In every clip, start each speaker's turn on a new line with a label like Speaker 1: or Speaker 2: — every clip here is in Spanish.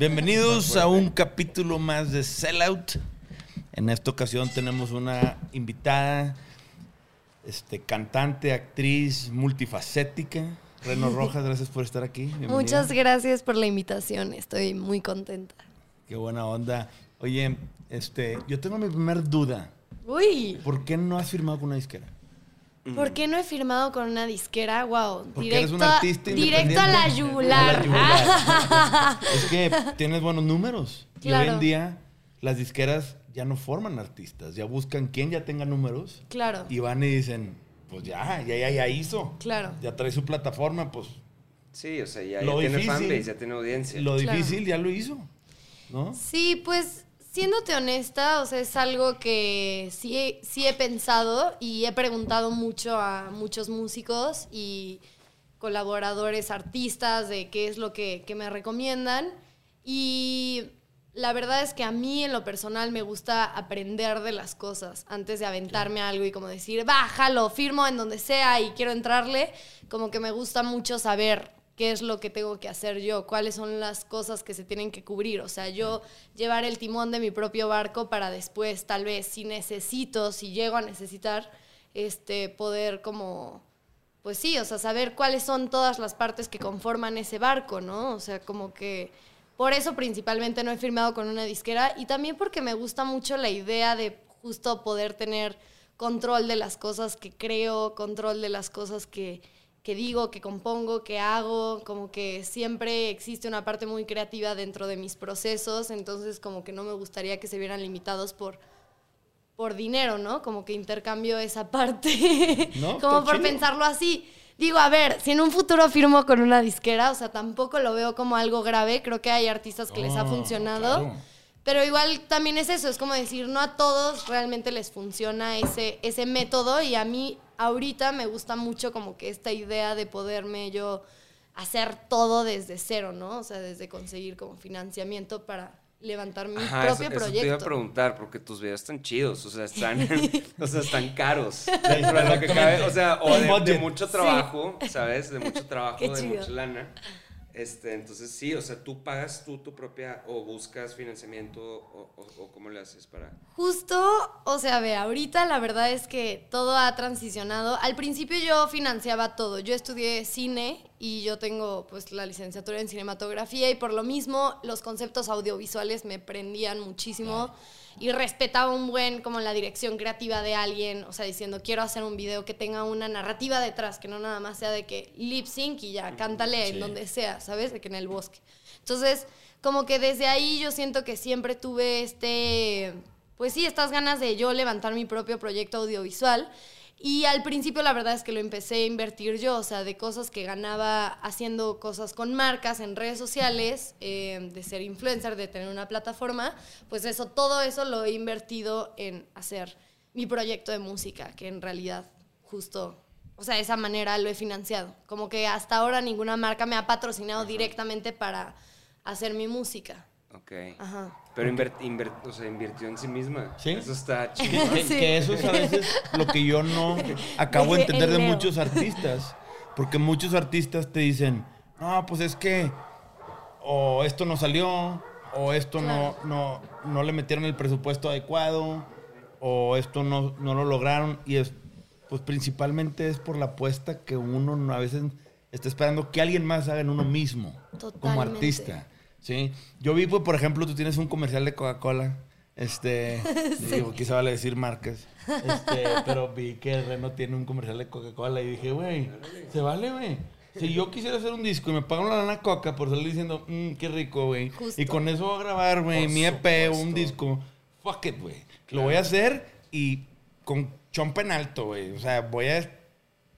Speaker 1: Bienvenidos a un capítulo más de Sellout. En esta ocasión tenemos una invitada, este, cantante, actriz, multifacética. Reno Rojas, gracias por estar aquí. Bienvenida.
Speaker 2: Muchas gracias por la invitación, estoy muy contenta.
Speaker 1: Qué buena onda. Oye, este, yo tengo mi primer duda.
Speaker 2: Uy,
Speaker 1: ¿Por qué no has firmado con una disquera?
Speaker 2: ¿por qué no he firmado con una disquera? Wow,
Speaker 1: Porque eres
Speaker 2: directo,
Speaker 1: un artista
Speaker 2: directo a la yugular.
Speaker 1: A la yugular. es que tienes buenos números. Y hoy
Speaker 2: Claro.
Speaker 1: en día las disqueras ya no forman artistas, ya buscan quien ya tenga números
Speaker 2: Claro,
Speaker 1: y van y dicen, pues ya, ya, ya, ya hizo.
Speaker 2: claro.
Speaker 1: Ya trae su plataforma, pues
Speaker 3: Sí, o sea, ya,
Speaker 1: Lo
Speaker 3: ya tiene
Speaker 1: difícil-
Speaker 3: fanbase, ya tiene audiencia.
Speaker 1: lo
Speaker 2: Claro.
Speaker 1: difícil ya lo hizo. ¿No?
Speaker 2: Sí, pues siéndote honesta, o sea, es algo que sí, he- sí he pensado y he preguntado mucho a muchos músicos y colaboradores, artistas, de qué es lo que, que me recomiendan. Y la verdad es que a mí en lo personal me gusta aprender de las cosas antes de aventarme a algo y como decir, bájalo, firmo en donde sea y quiero entrarle. Como que me gusta mucho saber qué es lo que tengo que hacer yo, cuáles son las cosas que se tienen que cubrir. O sea, yo llevar el timón de mi propio barco para después, tal vez, si necesito, si llego a necesitar, este, poder como pues sí, o sea, saber cuáles son todas las partes que conforman ese barco, ¿no? O sea, como que por eso principalmente no he firmado con una disquera y también porque me gusta mucho la idea de justo poder tener control de las cosas que creo, control de las cosas que, que digo, que compongo, que hago, como que siempre existe una parte muy creativa dentro de mis procesos, entonces como que no me gustaría que se vieran limitados por por dinero, ¿no? Como que intercambio esa parte.
Speaker 1: No,
Speaker 2: como por
Speaker 1: chido.
Speaker 2: pensarlo así. Digo, a ver, si en un futuro firmo con una disquera, o sea, tampoco lo veo como algo grave. Creo que hay artistas que les ha funcionado.
Speaker 1: claro.
Speaker 2: Pero igual también es eso, es como decir, no a todos realmente les funciona ese, ese método y a mí ahorita me gusta mucho como que esta idea de poderme yo hacer todo desde cero, ¿no? O sea, desde conseguir como financiamiento para levantar mi
Speaker 3: Ajá,
Speaker 2: propio
Speaker 3: eso, eso
Speaker 2: proyecto.
Speaker 3: te iba a preguntar, porque tus videos están chidos, o sea, están, o sea, están caros. Dentro de lo que cabe, o sea, o de, mucho trabajo, ¿sabes? De mucho trabajo,
Speaker 2: Qué
Speaker 3: de
Speaker 2: chido.
Speaker 3: mucha lana. Este, entonces sí, o sea, tú pagas tú tu propia, o buscas financiamiento, o, o- o cómo le haces para...
Speaker 2: Justo, o sea, ve, ahorita la verdad es que todo ha transicionado. Al principio yo financiaba todo. Yo estudié cine y yo tengo pues la licenciatura en cinematografía y por lo mismo los conceptos audiovisuales me prendían muchísimo y respetaba un buen como la dirección creativa de alguien, o sea, diciendo quiero hacer un video que tenga una narrativa detrás, que no nada más sea de que lip sync y ya, cántale en donde sea, ¿sabes? De que en el bosque. Entonces, como que desde ahí yo siento que siempre tuve este, pues sí, estas ganas de yo levantar mi propio proyecto audiovisual. Y al principio la verdad es que lo empecé a invertir yo, o sea, de cosas que ganaba haciendo cosas con marcas en redes sociales, eh, de ser influencer, de tener una plataforma, pues eso, todo eso lo he invertido en hacer mi proyecto de música, que en realidad justo, o sea, de esa manera lo he financiado. Como que hasta ahora ninguna marca me ha patrocinado directamente para hacer mi música.
Speaker 3: Ok.
Speaker 2: Ajá.
Speaker 3: Pero inver- inver- o sea, invirtió en sí misma.
Speaker 1: Sí.
Speaker 3: Eso está chido.
Speaker 1: Que,
Speaker 2: Sí.
Speaker 1: que eso es a veces lo que yo no acabo de entender de muchos artistas. Porque muchos artistas te dicen, no, pues es que o esto no salió, o esto no, no, no le metieron el presupuesto adecuado, o esto no, no lo lograron. Y es, pues principalmente es por la apuesta que uno no- a veces está esperando que alguien más haga en uno mismo, como
Speaker 2: Totalmente.
Speaker 1: artista. ¿Sí? Yo vi, pues, por ejemplo, tú tienes un comercial de Coca-Cola. Este, digo, quizá vale decir marcas. Este, pero vi que Reno tiene un comercial de Coca-Cola y dije, güey, se vale, güey. Si yo quisiera hacer un disco y me pagan la lana coca por salir diciendo, mmm, qué rico, güey. Y con eso voy a grabar, güey, mi EP o un disco. Fuck it, güey. Lo voy a hacer y con chompa en alto, güey. O sea, voy a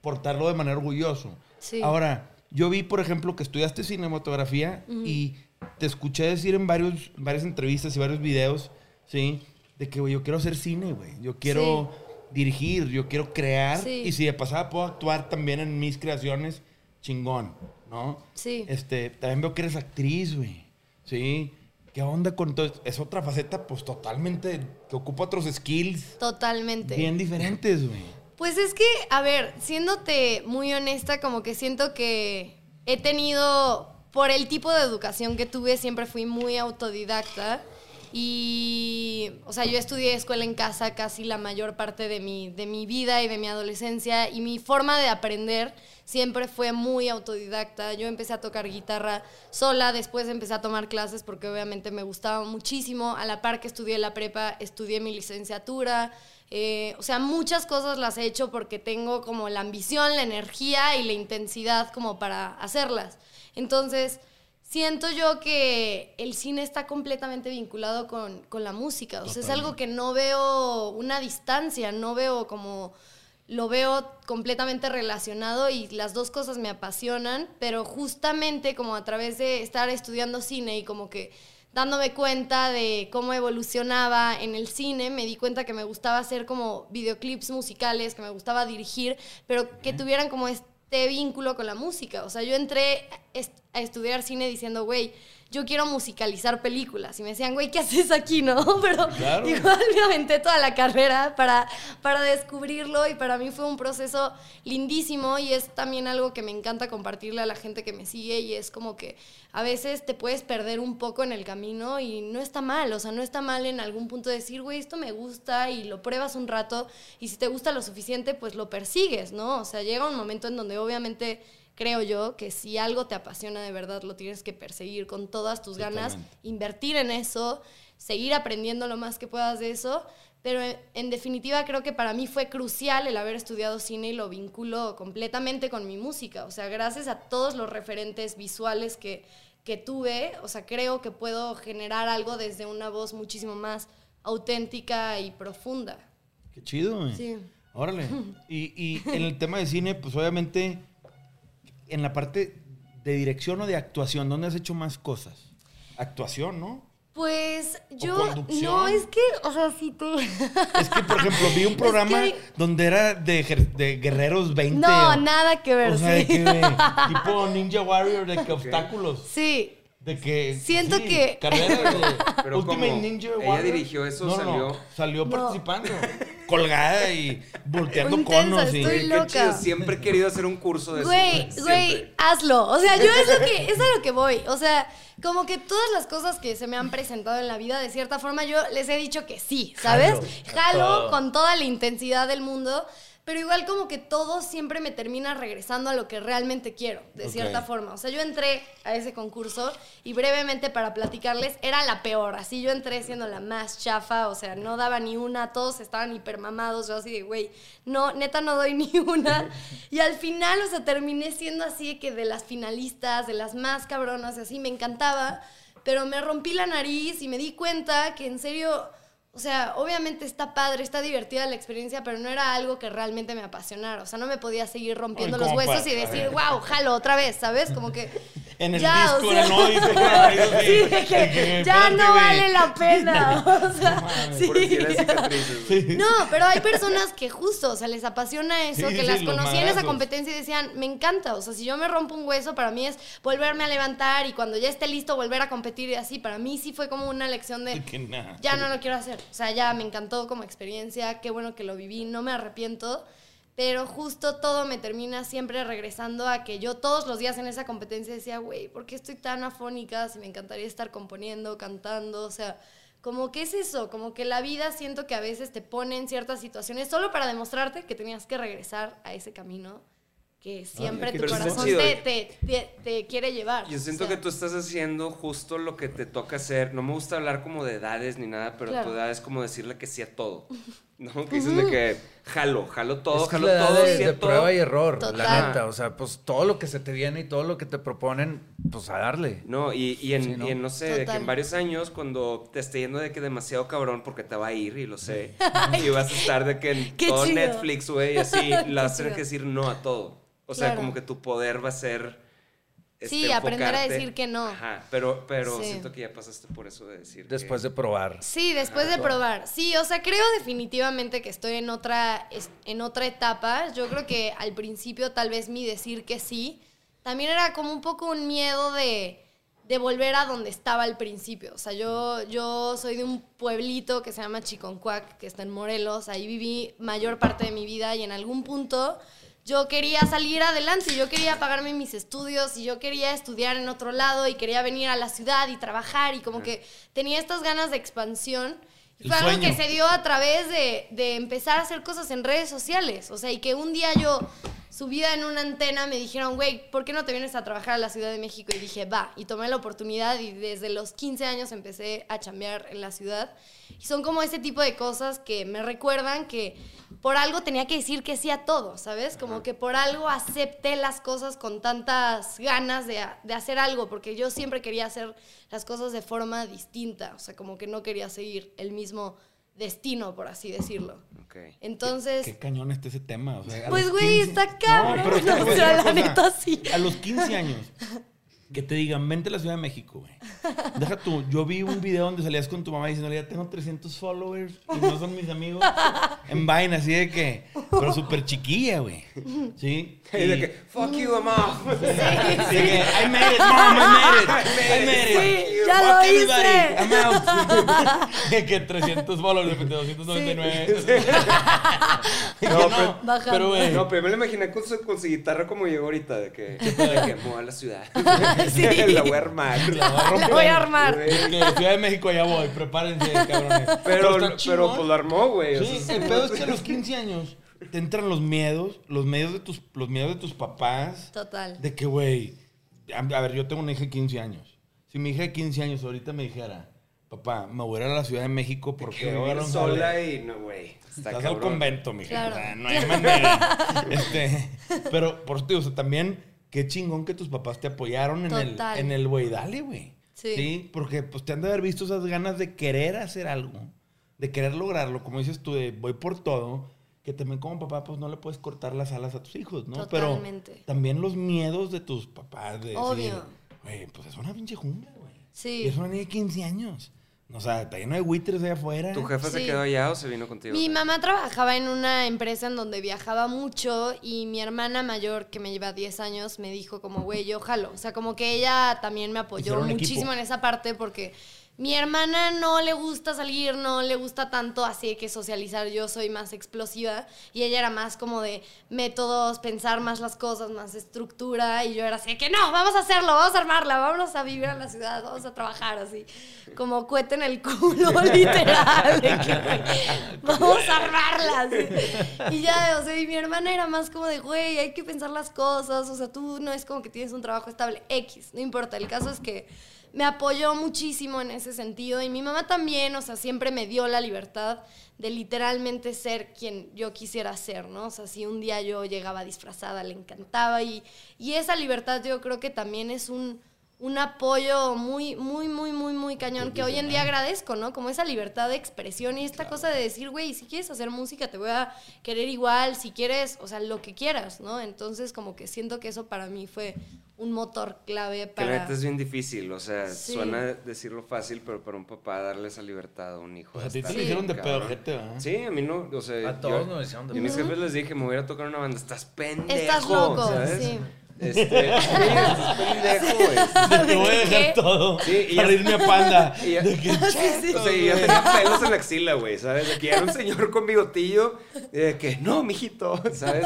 Speaker 1: portarlo de manera orgulloso.
Speaker 2: Sí.
Speaker 1: Ahora, yo vi, por ejemplo, que estudiaste cinematografía y te escuché decir en varios, varias entrevistas y varios videos, ¿sí? De que, güey, yo quiero hacer cine, güey. Yo quiero dirigir, yo quiero crear.
Speaker 2: Sí.
Speaker 1: Y si de pasada puedo actuar también en mis creaciones, chingón, ¿no?
Speaker 2: Sí.
Speaker 1: Este, también veo que eres actriz, güey. ¿Sí? ¿Qué onda con todo? esto? Es otra faceta, pues, totalmente, que ocupa otros skills
Speaker 2: Totalmente.
Speaker 1: bien diferentes, güey.
Speaker 2: Pues es que, a ver, siéndote muy honesta, como que siento que he tenido, por el tipo de educación que tuve, siempre fui muy autodidacta. Y, o sea, yo estudié escuela en casa casi la mayor parte de mi, de mi vida y de mi adolescencia. Y mi forma de aprender siempre fue muy autodidacta. Yo empecé a tocar guitarra sola, después empecé a tomar clases porque obviamente me gustaba muchísimo. A la par que estudié la prepa, estudié mi licenciatura. Eh, o sea, muchas cosas las he hecho porque tengo como la ambición, la energía y la intensidad como para hacerlas. Entonces, siento yo que el cine está completamente vinculado con, con la música. O sea, es algo que no veo una distancia, no veo como... Lo veo completamente relacionado y las dos cosas me apasionan, pero justamente como a través de estar estudiando cine y como que dándome cuenta de cómo evolucionaba en el cine, me di cuenta que me gustaba hacer como videoclips musicales, que me gustaba dirigir, pero que tuvieran como este vínculo con la música. O sea, yo entré a estudiar cine diciendo, güey, yo quiero musicalizar películas. Y me decían, güey, ¿qué haces aquí, no? Pero
Speaker 1: Claro.
Speaker 2: igual me aventé toda la carrera para, para descubrirlo y para mí fue un proceso lindísimo y es también algo que me encanta compartirle a la gente que me sigue y es como que a veces te puedes perder un poco en el camino y no está mal, o sea, no está mal en algún punto decir, güey, esto me gusta y lo pruebas un rato y si te gusta lo suficiente, pues lo persigues, ¿no? O sea, llega un momento en donde obviamente creo yo que si algo te apasiona de verdad, lo tienes que perseguir con todas tus ganas, invertir en eso, seguir aprendiendo lo más que puedas de eso. Pero en, en definitiva creo que para mí fue crucial el haber estudiado cine y lo vinculo completamente con mi música. O sea, gracias a todos los referentes visuales que, que tuve, o sea, creo que puedo generar algo desde una voz muchísimo más auténtica y profunda.
Speaker 1: Qué chido, güey.
Speaker 2: Sí.
Speaker 1: Órale. Y, y en el tema de cine, pues obviamente, en la parte de dirección o de actuación, ¿dónde has hecho más cosas? Actuación, ¿no?
Speaker 2: Pues yo, no, es que, o sea, si tú...
Speaker 1: Es que, por ejemplo, vi un programa donde era de, de guerreros 20.
Speaker 2: No,
Speaker 1: o-
Speaker 2: nada que ver,
Speaker 1: O sea, de
Speaker 2: sí.
Speaker 1: que, tipo Ninja Warrior, de que obstáculos.
Speaker 2: Sí,
Speaker 1: De que.
Speaker 2: Siento que-
Speaker 1: Carrera de
Speaker 3: Pero
Speaker 1: Ultimate
Speaker 3: ¿cómo?
Speaker 1: Ninja
Speaker 3: ¿Ella
Speaker 1: Warrior.
Speaker 3: dirigió eso
Speaker 1: No, no,
Speaker 3: salió?
Speaker 1: Salió
Speaker 2: No.
Speaker 1: participando. Colgada y volteando
Speaker 2: Intensa,
Speaker 1: conos. y-
Speaker 2: estoy
Speaker 3: Qué
Speaker 2: loca.
Speaker 3: chido, Siempre he querido hacer un curso de eso.
Speaker 2: Güey, güey, hazlo. O sea, yo es lo que, es a lo que voy. O sea, como que todas las cosas que se me han presentado en la vida, de cierta forma, yo les he dicho que sí, ¿sabes?
Speaker 4: Jalo.
Speaker 2: Jalo con toda la intensidad del mundo. Pero igual como que todo siempre me termina regresando a lo que realmente quiero, de cierta forma. O sea, yo entré a ese concurso y brevemente para platicarles, era la peor. Así yo entré siendo la más chafa, o sea, no daba ni una, todos estaban hipermamados, yo así de, güey, no, neta no doy ni una. Y al final, o sea, terminé siendo así de que de las finalistas, de las más cabronas, y así, me encantaba. Pero me rompí la nariz y me di cuenta que en serio... O sea, obviamente está padre, está divertida la experiencia, pero no era algo que realmente me apasionara. O sea, no me podía seguir rompiendo
Speaker 1: Ay,
Speaker 2: los huesos
Speaker 1: para-
Speaker 2: y decir, wow, jalo otra vez, ¿sabes? Como que.
Speaker 1: En el
Speaker 2: ya,
Speaker 1: disco
Speaker 2: o sea,
Speaker 1: no, dice
Speaker 2: sí, que ya no vale la pena. O sea, sí.
Speaker 3: Cicatrices. güey.
Speaker 2: No, pero hay personas que justo, o sea, les apasiona eso,
Speaker 1: Sí,
Speaker 2: que
Speaker 1: sí,
Speaker 2: las conocí en esa competencia y decían, me encanta, o sea, si yo me rompo un hueso, para mí es volverme a levantar y cuando ya esté listo volver a competir y así, para mí sí fue como una lección de,
Speaker 1: Que
Speaker 2: ya no lo quiero hacer. O sea, ya me encantó como experiencia, qué bueno que lo viví, no me arrepiento. Pero justo todo me termina siempre regresando a que yo todos los días en esa competencia decía, güey, ¿por qué estoy tan afónica? Si me encantaría estar componiendo, cantando, o sea, como que es eso, como que la vida siento que a veces te pone en ciertas situaciones solo para demostrarte que tenías que regresar a ese camino que siempre
Speaker 1: qué
Speaker 2: tu corazón te, te, te- te quiere llevar.
Speaker 3: Yo
Speaker 2: o
Speaker 3: siento
Speaker 2: sea.
Speaker 3: que tú estás haciendo justo lo que te toca hacer. No me gusta hablar como de edades ni nada, pero
Speaker 2: Claro.
Speaker 3: tu edad es como decirle que sí a todo. ¿no? Que dices de que jalo, jalo todo,
Speaker 4: Es que
Speaker 3: jalo
Speaker 4: la edad
Speaker 3: todo,
Speaker 4: de, prueba y error,
Speaker 2: Total.
Speaker 4: la neta. O sea, pues todo lo que se te viene y todo lo que te proponen, pues a darle.
Speaker 3: No, y, y en,
Speaker 4: Sí, ¿no?
Speaker 3: y en, no sé, de que en varios años, cuando te esté yendo de que demasiado cabrón, porque te va a ir, y lo sé, y vas a estar de que en
Speaker 2: Qué
Speaker 3: todo
Speaker 2: chido.
Speaker 3: Netflix, güey, y así, le vas a tener que decir no a todo. O sea,
Speaker 2: Claro.
Speaker 3: como que tu poder va a ser...
Speaker 2: Sí,
Speaker 3: este,
Speaker 2: aprender a decir que no.
Speaker 3: Ajá, pero, pero
Speaker 2: Sí.
Speaker 3: siento que ya pasaste por eso de decir
Speaker 4: Después
Speaker 3: que-
Speaker 4: de probar.
Speaker 2: Sí, después de probar. Sí, o sea, creo definitivamente que estoy en otra, es- en otra etapa. Yo creo que al principio tal vez mi decir que sí, también era como un poco un miedo de, de volver a donde estaba al principio. O sea, yo, yo soy de un pueblito que se llama Chiconcuac, que está en Morelos. Ahí viví mayor parte de mi vida y en algún punto yo quería salir adelante, yo quería pagarme mis estudios y yo quería estudiar en otro lado y quería venir a la ciudad y trabajar y como que tenía estas ganas de expansión. Y fue algo que se dio a través de, de empezar a hacer cosas en redes sociales. O sea, y que un día yo subida en una antena me dijeron, güey, ¿por qué no te vienes a trabajar a la Ciudad de México? Y dije, va, y tomé la oportunidad y desde los 15 años empecé a chambear en la ciudad. Y son como ese tipo de cosas que me recuerdan que por algo tenía que decir que sí a todo, ¿sabes? Como que por algo acepté las cosas con tantas ganas de, de hacer algo, porque yo siempre quería hacer las cosas de forma distinta, o sea, como que no quería seguir el mismo destino, por así decirlo.
Speaker 3: Ok.
Speaker 2: Entonces...
Speaker 1: Qué cañón está ese tema. o sea, a
Speaker 2: Pues,
Speaker 1: los
Speaker 2: güey,
Speaker 1: 15
Speaker 2: está cabrón,
Speaker 1: No, pero
Speaker 2: o sea, la neta, sí.
Speaker 1: A los 15 años, que te digan, vente a la Ciudad de México, güey. Deja tú, yo vi un video donde salías con tu mamá diciéndole, ya tengo 300 followers y no son mis amigos. En vaina, así de que, pero súper chiquilla, güey. ¿Sí?
Speaker 3: Y de que, fuck you, I'm off.
Speaker 1: Así que, I made it, mom, I made it. I made it.
Speaker 2: Sí, ya
Speaker 1: Fuck
Speaker 2: lo
Speaker 1: everybody,
Speaker 2: hice.
Speaker 1: I'm out. De que 300 followers, de repente 299.
Speaker 3: No,
Speaker 1: No,
Speaker 3: pero-
Speaker 1: pero, güey.
Speaker 3: No, pero me lo imaginé con su, con su guitarra como llegó ahorita, de que, de que a la ciudad.
Speaker 2: Sí.
Speaker 3: la voy a armar.
Speaker 1: La voy a romper.
Speaker 2: La voy a armar.
Speaker 1: De que Ciudad de México allá voy, prepárense, cabrones.
Speaker 3: Pero, pero, pues lo armó, güey. o
Speaker 1: Sí,
Speaker 3: sea,
Speaker 1: el pedo es que a los 15 años te entran los miedos, los miedos de tus, los miedos de tus papás.
Speaker 2: Total.
Speaker 1: De que, güey, a, a ver, yo tengo una hija de 15 años. Si mi hija de 15 años ahorita me dijera, papá, me voy a ir a la Ciudad de México porque
Speaker 3: que
Speaker 1: voy a
Speaker 3: sola
Speaker 1: jale".
Speaker 3: y no, güey. Está
Speaker 1: Estás al convento, mija.
Speaker 2: Claro.
Speaker 1: O sea, no hay manera. este, pero, por digo, o sea, también, qué chingón que tus papás te apoyaron en el, en el güey, dale, güey.
Speaker 2: Sí.
Speaker 1: Porque pues te han de haber visto esas ganas de querer hacer algo, de querer lograrlo, como dices tú, de voy por todo, que también como papá, pues no le puedes cortar las alas a tus hijos, ¿no?
Speaker 2: Totalmente.
Speaker 1: Pero también los miedos de tus papás, de decir,
Speaker 2: Obvio.
Speaker 1: güey, pues es una pinche jungla, güey.
Speaker 2: Sí.
Speaker 1: Y es una niña de 15 años. O sea, está lleno de buitres allá afuera.
Speaker 3: ¿Tu jefa se quedó allá o se vino contigo?
Speaker 2: Mi mamá trabajaba en una empresa en donde viajaba mucho y mi hermana mayor, que me lleva 10 años, me dijo como, güey, yo jalo. O sea, como que ella también me apoyó muchísimo
Speaker 1: equipo.
Speaker 2: en esa parte porque mi hermana no le gusta salir, no le gusta tanto así que socializar. Yo soy más explosiva y ella era más como de métodos, pensar más las cosas, más estructura y yo era así que no, vamos a hacerlo, vamos a armarla, vámonos a vivir a la ciudad, vamos a trabajar así, como cohete en el culo, literal. de que, vamos a armarla. así. Y ya, o sea, y mi hermana era más como de, güey, hay que pensar las cosas, o sea, tú no es como que tienes un trabajo estable, X, no importa, el caso es que me apoyó muchísimo en ese sentido y mi mamá también, o sea, siempre me dio la libertad de literalmente ser quien yo quisiera ser, ¿no? O sea, si un día yo llegaba disfrazada, le encantaba y, y esa libertad yo creo que también es un, un apoyo muy, muy, muy, muy, muy cañón que hoy en día agradezco, ¿no? Como esa libertad de expresión y esta cosa de decir, güey, si quieres hacer música te voy a querer igual, si quieres, o sea, lo que quieras, ¿no? Entonces como que siento que eso para mí fue un motor clave
Speaker 3: Que la
Speaker 2: para...
Speaker 3: neta es bien difícil, o sea,
Speaker 2: Sí.
Speaker 3: suena decirlo fácil, pero para un papá darle esa libertad a un hijo.
Speaker 1: O sea, a ti te hicieron de
Speaker 3: cabrón.
Speaker 1: pedo, gente, ¿verdad?
Speaker 3: Sí, a mí no, o sea,
Speaker 4: A todos
Speaker 3: yo,
Speaker 4: nos hicieron de
Speaker 3: a mis jefes les dije, me voy a tocar una banda, estás pendejo.
Speaker 2: Estás loco,
Speaker 3: ¿sabes?
Speaker 2: sí.
Speaker 3: Este.
Speaker 1: Te voy a dejar todo
Speaker 3: Sí, y
Speaker 1: para
Speaker 3: ya-
Speaker 1: irme a panda.
Speaker 3: y ya-
Speaker 1: De que,
Speaker 3: O sea, y ya tenía pelos en la axila, güey, ¿sabes? De que era un señor con bigotillo, y de que, no, mijito, ¿sabes?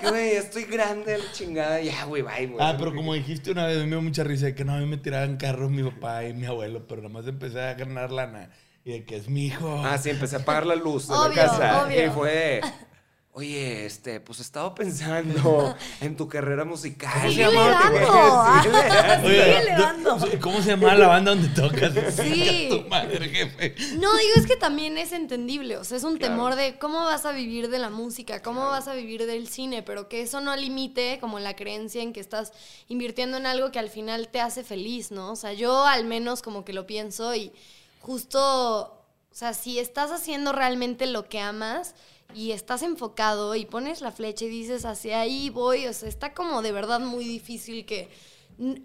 Speaker 3: Que, güey, estoy grande, la chingada, ya, güey, bye, güey.
Speaker 1: Ah, pero como dijiste una vez, me dio mucha risa de que no, a mí me tiraban carros mi papá y mi abuelo, pero nada más empecé a ganar lana y de que es mi hijo.
Speaker 3: Ah, sí, empecé a apagar la luz de
Speaker 2: Obvio,
Speaker 3: la casa.
Speaker 2: obvio.
Speaker 3: Y fue. Oye, este, pues he estado pensando en tu carrera musical.
Speaker 1: ¿Cómo se llama?
Speaker 2: dando.
Speaker 3: Síguele dando.
Speaker 1: Oye,
Speaker 2: Síguele
Speaker 1: ¿tú-
Speaker 2: dando.
Speaker 1: ¿Cómo se llama la banda donde tocas?
Speaker 2: Sí.
Speaker 1: Tu madre, jefe.
Speaker 2: No, digo, es que también es entendible. O sea, es un
Speaker 3: Claro.
Speaker 2: temor de cómo vas a vivir de la música, cómo vas a vivir del cine, pero que eso no limite como la creencia en que estás invirtiendo en algo que al final te hace feliz, ¿no? O sea, yo al menos como que lo pienso y justo, o sea, si estás haciendo realmente lo que amas y estás enfocado y pones la flecha y dices hacia ahí voy, o sea, está como de verdad muy difícil que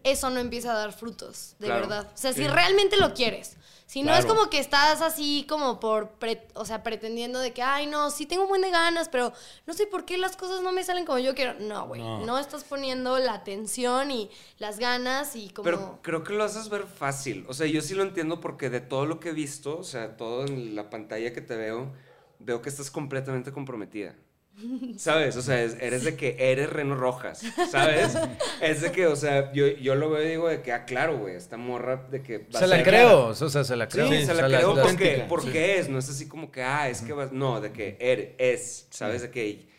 Speaker 2: eso no empiece a dar frutos, de
Speaker 3: Claro.
Speaker 2: verdad. O sea, si realmente lo quieres. Si no es como que estás así como por, pre- o sea, pretendiendo de que, ay, no, sí tengo un buen de ganas, pero no sé por qué las cosas no me salen como yo quiero. No, güey,
Speaker 1: No.
Speaker 2: no. estás poniendo la atención y las ganas y como...
Speaker 3: Pero creo que lo haces ver fácil. O sea, yo sí lo entiendo porque de todo lo que he visto, o sea, todo en la pantalla que te veo, veo que estás completamente comprometida. ¿Sabes? O sea, es- eres de que eres Reno Rojas, ¿sabes? Es de que, o sea, yo, yo lo veo y digo de que, ah, claro, güey, esta morra de que... va a
Speaker 4: Se la
Speaker 3: ser-
Speaker 4: creo, o sea, se la
Speaker 3: Sí,
Speaker 4: creo.
Speaker 3: se
Speaker 4: O sea,
Speaker 3: la creo
Speaker 4: las-
Speaker 3: porque, porque es, no es así como que, ah, es que vas, no, de que eres, es, ¿sabes? De que,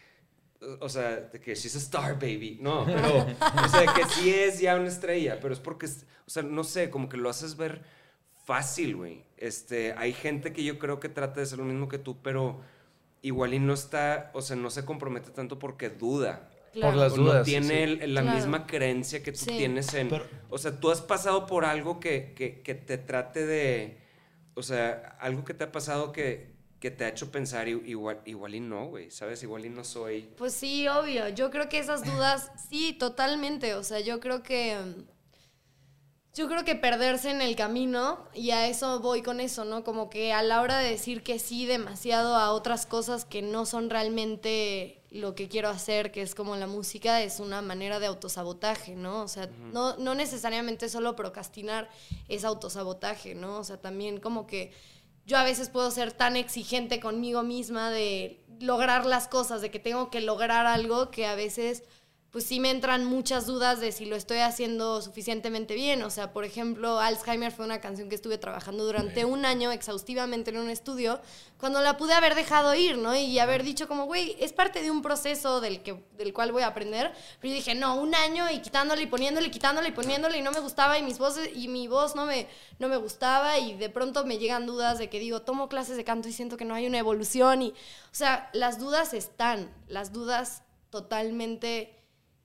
Speaker 3: o sea, de que she's a star, baby, no, pero, o sea, de que sí es ya una estrella, pero es porque, o sea, no sé, como que lo haces ver fácil, güey. Este, hay gente que yo creo que trata de ser lo mismo que tú, pero igual y no está, o sea, no se compromete tanto porque duda.
Speaker 4: Por las
Speaker 3: O no
Speaker 4: dudas, sí,
Speaker 3: tiene
Speaker 4: sí.
Speaker 3: el- la
Speaker 2: Claro.
Speaker 3: misma creencia que tú
Speaker 2: Sí.
Speaker 3: tienes en...
Speaker 1: Pero-
Speaker 3: o sea, tú has pasado por algo que, que- que te trate de... O sea, algo que te ha pasado que, que te ha hecho pensar i- igual, igual y no, güey, ¿sabes? Igual y no soy...
Speaker 2: Pues sí, obvio. Yo creo que esas dudas, sí, totalmente. O sea, yo creo que. Yo creo que perderse en el camino, y a eso voy con eso, ¿no? Como que a la hora de decir que sí demasiado a otras cosas que no son realmente lo que quiero hacer, que es como la música, es una manera de autosabotaje, ¿no? O sea, no, no necesariamente solo procrastinar es autosabotaje, ¿no? O sea, también como que yo a veces puedo ser tan exigente conmigo misma de lograr las cosas, de que tengo que lograr algo que a veces pues sí me entran muchas dudas de si lo estoy haciendo suficientemente bien. O sea, por ejemplo, Alzheimer fue una canción que estuve trabajando durante un año exhaustivamente en un estudio, cuando la pude haber dejado ir, ¿no? Y haber dicho como, güey, es parte de un proceso del, que, del cual voy a aprender. Pero yo dije, no, un año y quitándole y poniéndole y quitándole y poniéndole y no me gustaba y mis voces y mi voz no me, no me gustaba y de pronto me llegan dudas de que digo, tomo clases de canto y siento que no hay una evolución y, o sea, las dudas están, las dudas totalmente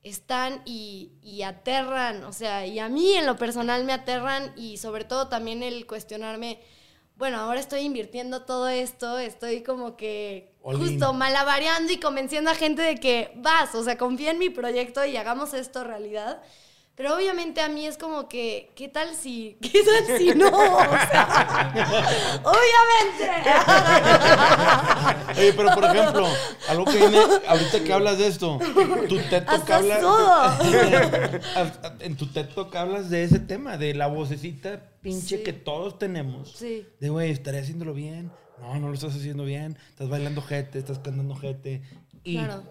Speaker 2: están y, y aterran, o sea, y a mí en lo personal me aterran y sobre todo también el cuestionarme, bueno, ahora estoy invirtiendo todo esto, estoy como que
Speaker 1: All in.
Speaker 2: justo malabareando y convenciendo a gente de que vas, o sea, confía en mi proyecto y hagamos esto realidad. Pero obviamente a mí es como que, ¿qué tal si? ¿Qué tal si no? O sea, obviamente.
Speaker 1: Oye, pero por ejemplo, algo que viene, ahorita que hablas de esto, tu TED Talk
Speaker 2: Hasta
Speaker 1: habla.
Speaker 2: sudo.
Speaker 1: en tu TED Talk hablas de ese tema, de la vocecita pinche
Speaker 2: Sí.
Speaker 1: que todos tenemos.
Speaker 2: Sí.
Speaker 1: De, güey, estaré haciéndolo bien. No, no lo estás haciendo bien. Estás bailando jete, estás cantando jete. Y
Speaker 2: Claro.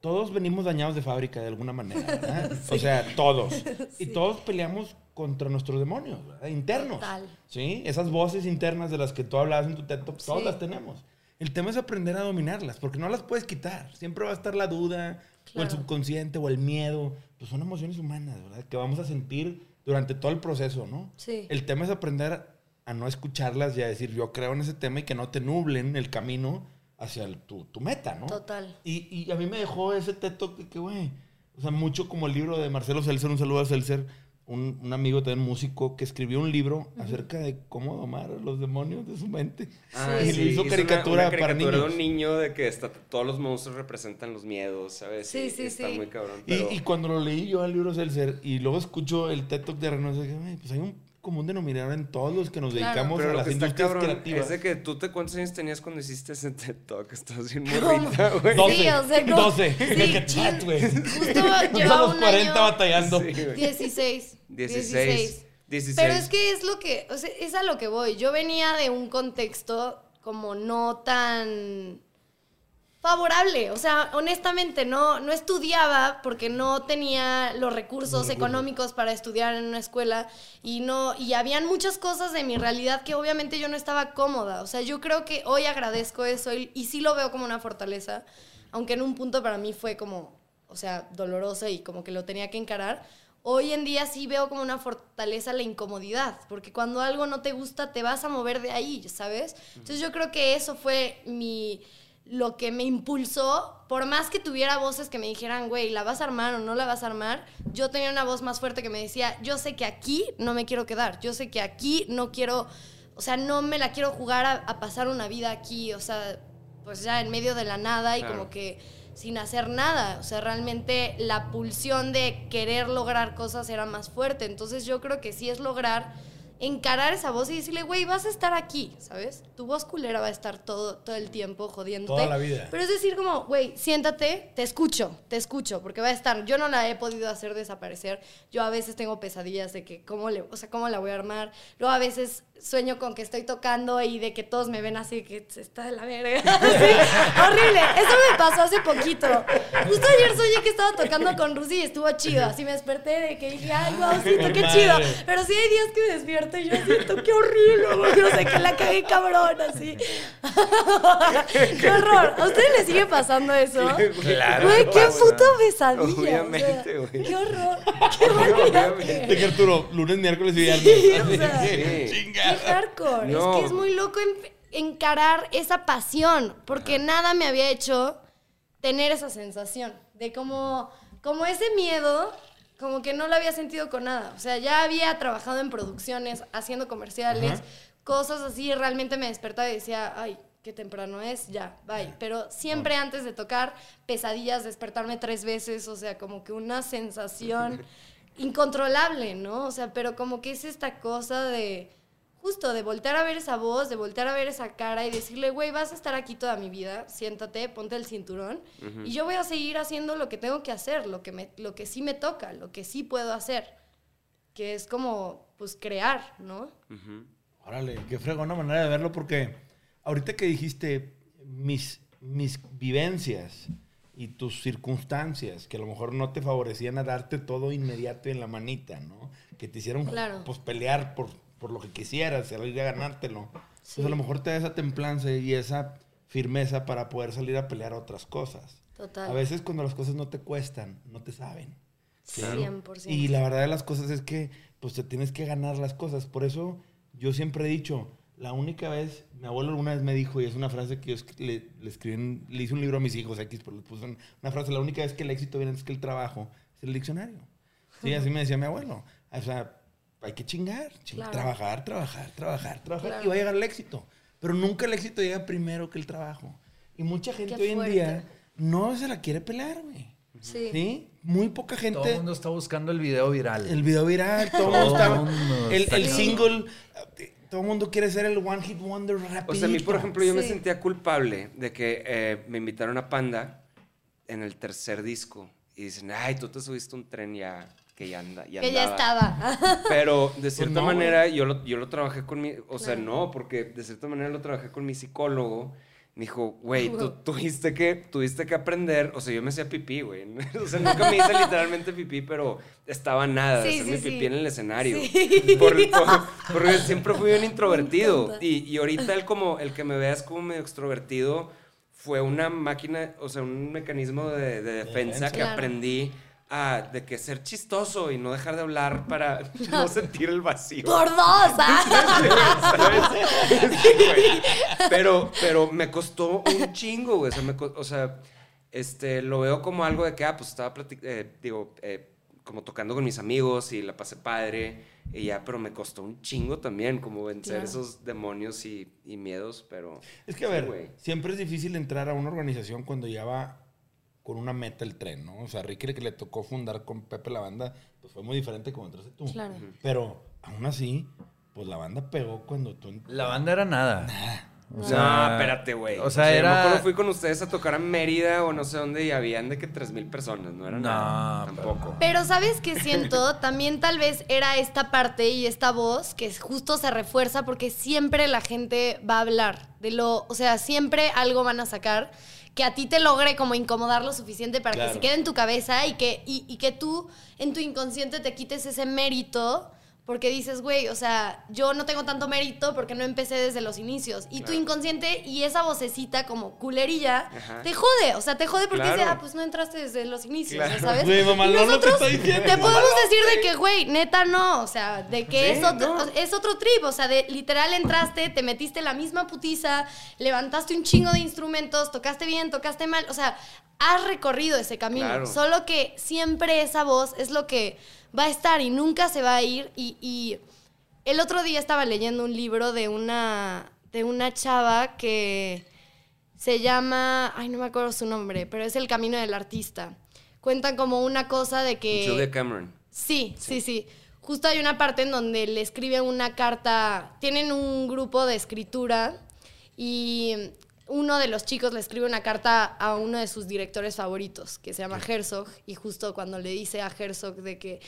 Speaker 1: Todos venimos dañados de fábrica de alguna manera. O sea, todos. Y todos peleamos contra nuestros demonios, ¿verdad? Internos.
Speaker 2: Total.
Speaker 1: ¿Sí? Esas voces internas de las que tú hablabas en tu TED Talk, todas
Speaker 2: Sí.
Speaker 1: las tenemos. El tema es aprender a dominarlas, porque no las puedes quitar. Siempre va a estar la duda, o el subconsciente, o el miedo. Pues son emociones humanas, ¿verdad? Que vamos a sentir durante todo el proceso, ¿no?
Speaker 2: Sí.
Speaker 1: El tema es aprender a no escucharlas y a decir, yo creo en ese tema y que no te nublen el camino hacia el- tu, tu meta, ¿no?
Speaker 2: Total.
Speaker 1: Y, y a mí me dejó ese de que, güey, o sea, mucho como el libro de Marcelo Seltzer, un saludo a Seltzer, un, un amigo también músico que escribió un libro acerca de cómo domar a los demonios de su mente.
Speaker 3: Ah,
Speaker 1: y
Speaker 3: sí,
Speaker 1: lo hizo
Speaker 3: una-
Speaker 1: caricatura,
Speaker 3: una
Speaker 1: para
Speaker 3: caricatura
Speaker 1: niños.
Speaker 3: de un niño de que está, todos los monstruos representan los miedos, ¿sabes?
Speaker 2: Sí,
Speaker 3: Y
Speaker 2: sí,
Speaker 3: está
Speaker 2: sí.
Speaker 3: muy cabrón.
Speaker 1: Y,
Speaker 3: pero-
Speaker 1: y cuando lo leí yo al libro Seltzer y luego escucho el TED Talk de Renault, dije, "Güey, pues hay un común denominador en todos los que nos
Speaker 2: Claro.
Speaker 1: dedicamos
Speaker 3: Pero
Speaker 1: a las industrias
Speaker 3: cabrón
Speaker 1: creativas.
Speaker 3: es de que tú te cuántos años tenías cuando hiciste ese TED Talk, estabas bien morrita, güey.
Speaker 1: Doce.
Speaker 2: Sí, o sea, como-
Speaker 1: 12.
Speaker 2: Sí,
Speaker 1: güey.
Speaker 2: Justo
Speaker 1: los
Speaker 2: un
Speaker 1: 40
Speaker 2: año-
Speaker 1: batallando.
Speaker 3: Sí, güey.
Speaker 2: 16.
Speaker 3: 16. 16.
Speaker 2: Pero es que es lo que, o sea, es a lo que voy. Yo venía de un contexto como no tan favorable. O sea, honestamente, no, no estudiaba porque no tenía los recursos económicos para estudiar en una escuela y no, y habían muchas cosas de mi realidad que obviamente yo no estaba cómoda. O sea, yo creo que hoy agradezco eso y, y sí lo veo como una fortaleza. aunque en un punto para mí fue como, o sea, doloroso y como que lo tenía que encarar, hoy en día sí veo como una fortaleza la incomodidad, porque cuando algo no te gusta te vas a mover de ahí, ¿sabes? Entonces yo creo que eso fue mi lo que me impulsó, por más que tuviera voces que me dijeran, güey, ¿la vas a armar o no la vas a armar? Yo tenía una voz más fuerte que me decía, yo sé que aquí no me quiero quedar, yo sé que aquí no quiero, o sea, no me la quiero jugar a, a pasar una vida aquí, o sea, pues ya en medio de la nada y
Speaker 3: Claro.
Speaker 2: como que sin hacer nada, o sea, realmente la pulsión de querer lograr cosas era más fuerte, entonces yo creo que sí es lograr encarar esa voz y decirle, güey, vas a estar aquí, ¿sabes? Tu voz culera va a estar todo, todo el tiempo jodiéndote.
Speaker 1: Toda la vida.
Speaker 2: Pero es decir, como, güey, siéntate, te escucho, te escucho, porque va a estar. Yo no la he podido hacer desaparecer. Yo a veces tengo pesadillas de que, ¿cómo, le, o sea, ¿cómo la voy a armar? Luego a veces sueño con que estoy tocando y de que todos me ven así, que se está de la verga. Sí, horrible. Eso me pasó hace poquito. Justo ayer soñé que estaba tocando con Rusi y estuvo chido. Así me desperté de que dije, ay, wow, siento qué
Speaker 1: Madre.
Speaker 2: chido. Pero sí hay días que me despierto y yo siento qué horrible, güey. O sea, que la cagué cabrón, así. qué horror. ¿A ustedes les sigue pasando eso?
Speaker 4: Claro.
Speaker 2: Güey, qué
Speaker 3: o sea,
Speaker 2: puta pesadilla. o sea,
Speaker 3: obviamente, güey.
Speaker 2: Qué horror. Qué barbaridad.
Speaker 1: De que Arturo, lunes, miércoles y viernes.
Speaker 2: Sí, o sea,
Speaker 3: Sí.
Speaker 2: Qué hardcore.
Speaker 3: No.
Speaker 2: Es que es muy loco en- encarar esa pasión, porque nada me había hecho tener esa sensación de como, como ese miedo, como que no lo había sentido con nada. O sea, ya había trabajado en producciones, haciendo comerciales,
Speaker 1: Ajá.
Speaker 2: cosas así, realmente me despertaba y decía, ay, qué temprano es, ya, bye. Pero siempre antes de tocar, pesadillas, despertarme tres veces, o sea, como que una sensación incontrolable, ¿no? O sea, pero como que es esta cosa de, justo, de voltear a ver esa voz, de voltear a ver esa cara y decirle, güey, vas a estar aquí toda mi vida, siéntate, ponte el cinturón y yo voy a seguir haciendo lo que tengo que hacer, lo que, me, lo que sí me toca, lo que sí puedo hacer, que es como, pues, crear, ¿no?
Speaker 1: Órale, qué fregona manera de verlo porque ahorita que dijiste mis, mis vivencias y tus circunstancias que a lo mejor no te favorecían a darte todo inmediato en la manita, ¿no? Que te hicieron
Speaker 2: Claro.
Speaker 1: pues pelear por, por lo que quisieras, salir a ganártelo.
Speaker 2: Sí.
Speaker 1: Pues a lo mejor te da esa templanza y esa firmeza para poder salir a pelear otras cosas.
Speaker 2: Total.
Speaker 1: A veces cuando las cosas no te cuestan, no te saben. ¿sí?
Speaker 2: 100%.
Speaker 1: Y la verdad de las cosas es que pues te tienes que ganar las cosas. Por eso yo siempre he dicho, la única vez, mi abuelo alguna vez me dijo, y es una frase que yo le, le escribí, en- le hice un libro a mis hijos X, pero le puse un- una frase, la única vez que el éxito viene antes que el trabajo es el diccionario. Sí, así me decía mi abuelo. O sea, hay que chingar, ching-
Speaker 2: Claro.
Speaker 1: trabajar, trabajar, trabajar, trabajar,
Speaker 2: Claro.
Speaker 1: y va a llegar el éxito. Pero nunca el éxito llega primero que el trabajo. Y mucha gente
Speaker 2: Qué
Speaker 1: hoy en
Speaker 2: fuerte.
Speaker 1: día no se la quiere pelar, güey.
Speaker 2: Sí.
Speaker 1: ¿Sí? Muy poca gente.
Speaker 4: Todo el mundo está buscando el video viral.
Speaker 1: El video viral, todo el
Speaker 4: Todo
Speaker 1: mundo estaba-
Speaker 4: mundo
Speaker 1: El,
Speaker 4: está
Speaker 1: el
Speaker 4: cabrón.
Speaker 1: single, todo el mundo quiere ser el one hit wonder rapidito.
Speaker 3: O sea, a mí, por ejemplo, yo me
Speaker 2: Sí.
Speaker 3: sentía culpable de que eh, me invitaron a Panda en el tercer disco y dicen, ay, tú te subiste un tren ya que ya anda. Ya
Speaker 2: Que ya
Speaker 3: andaba".
Speaker 2: estaba.
Speaker 3: Pero de cierta
Speaker 1: no,
Speaker 3: manera yo lo, yo lo trabajé con mi, o sea, no, porque de cierta manera lo trabajé con mi psicólogo. Me dijo, güey, tú tuviste que, tuviste que aprender, o sea, yo me hacía pipí, güey. O sea, nunca me hice literalmente pipí, pero estaba a nada de
Speaker 2: Sí,
Speaker 3: hacerme
Speaker 2: sí, sí.
Speaker 3: pipí en el escenario.
Speaker 2: Sí.
Speaker 3: Por- por- porque siempre fui un introvertido. Y, y ahorita el, como, el que me veas como medio extrovertido fue una máquina, o sea, un mecanismo de, de defensa
Speaker 1: defensa.
Speaker 3: que
Speaker 2: Claro.
Speaker 3: aprendí a, de que ser chistoso y no dejar de hablar para no sentir el vacío.
Speaker 2: Por dos, ¿ah?
Speaker 3: ¿Sabes? Sí, güey. Pero, pero me costó un chingo, güey. O sea, me co- o sea, este, lo veo como algo de que, ah, pues estaba platicando, digo, eh, como tocando con mis amigos y la pasé padre y ya, pero me costó un chingo también, como vencer
Speaker 2: Claro.
Speaker 3: esos demonios y, y miedos, pero...
Speaker 1: Es que, a
Speaker 3: sí,
Speaker 1: ver,
Speaker 3: güey.
Speaker 1: siempre es difícil entrar a una organización cuando ya va con una meta el tren, ¿no? O sea, Ricky que le tocó fundar con Pepe la banda, pues fue muy diferente como entraste tú.
Speaker 2: Claro.
Speaker 1: Pero aún así, pues la banda pegó cuando tú...
Speaker 4: La banda era nada.
Speaker 3: O
Speaker 4: O
Speaker 3: sea,
Speaker 4: sea,
Speaker 3: no, espérate, güey.
Speaker 4: o sea,
Speaker 3: yo me
Speaker 4: era-
Speaker 3: acuerdo fui con ustedes a tocar a Mérida o no sé dónde y habían de que 3.000 personas, no era
Speaker 4: No,
Speaker 3: nada,
Speaker 4: pero
Speaker 3: tampoco.
Speaker 2: Pero ¿sabes qué siento? También tal vez era esta parte y esta voz que justo se refuerza porque siempre la gente va a hablar de lo, o sea, siempre algo van a sacar que a ti te logre como incomodar lo suficiente para
Speaker 1: Claro.
Speaker 2: que se quede en tu cabeza y que, y, y que tú en tu inconsciente te quites ese mérito porque dices, güey, o sea, yo no tengo tanto mérito porque no empecé desde los inicios. Y tu
Speaker 3: Claro.
Speaker 2: inconsciente y esa vocecita como culerilla
Speaker 3: Ajá.
Speaker 2: te jode, o sea, te jode porque
Speaker 3: Claro.
Speaker 2: dice, ah, pues no entraste desde los inicios,
Speaker 3: Claro.
Speaker 2: ¿sabes?
Speaker 1: Güey, mamá,
Speaker 2: Y
Speaker 1: no lo que
Speaker 2: nosotros
Speaker 1: está diciendo.
Speaker 2: te podemos decir de que, güey, neta no, o sea, de que
Speaker 3: Sí,
Speaker 2: es, otro,
Speaker 3: no.
Speaker 2: es otro trip, o sea, de literal entraste, te metiste la misma putiza, levantaste un chingo de instrumentos, tocaste bien, tocaste mal, o sea, has recorrido ese camino,
Speaker 3: Claro.
Speaker 2: solo que siempre esa voz es lo que va a estar y nunca se va a ir y... y el otro día estaba leyendo un libro de una, de una chava que se llama, ay, no me acuerdo su nombre, pero es El Camino del Artista. Cuentan como una cosa de que...
Speaker 3: Julia Cameron.
Speaker 2: Sí, sí, sí. Justo hay una parte en donde le escribe una carta, tienen un grupo de escritura y uno de los chicos le escribe una carta a uno de sus directores favoritos, que se llama Herzog, y justo cuando le dice a Herzog de que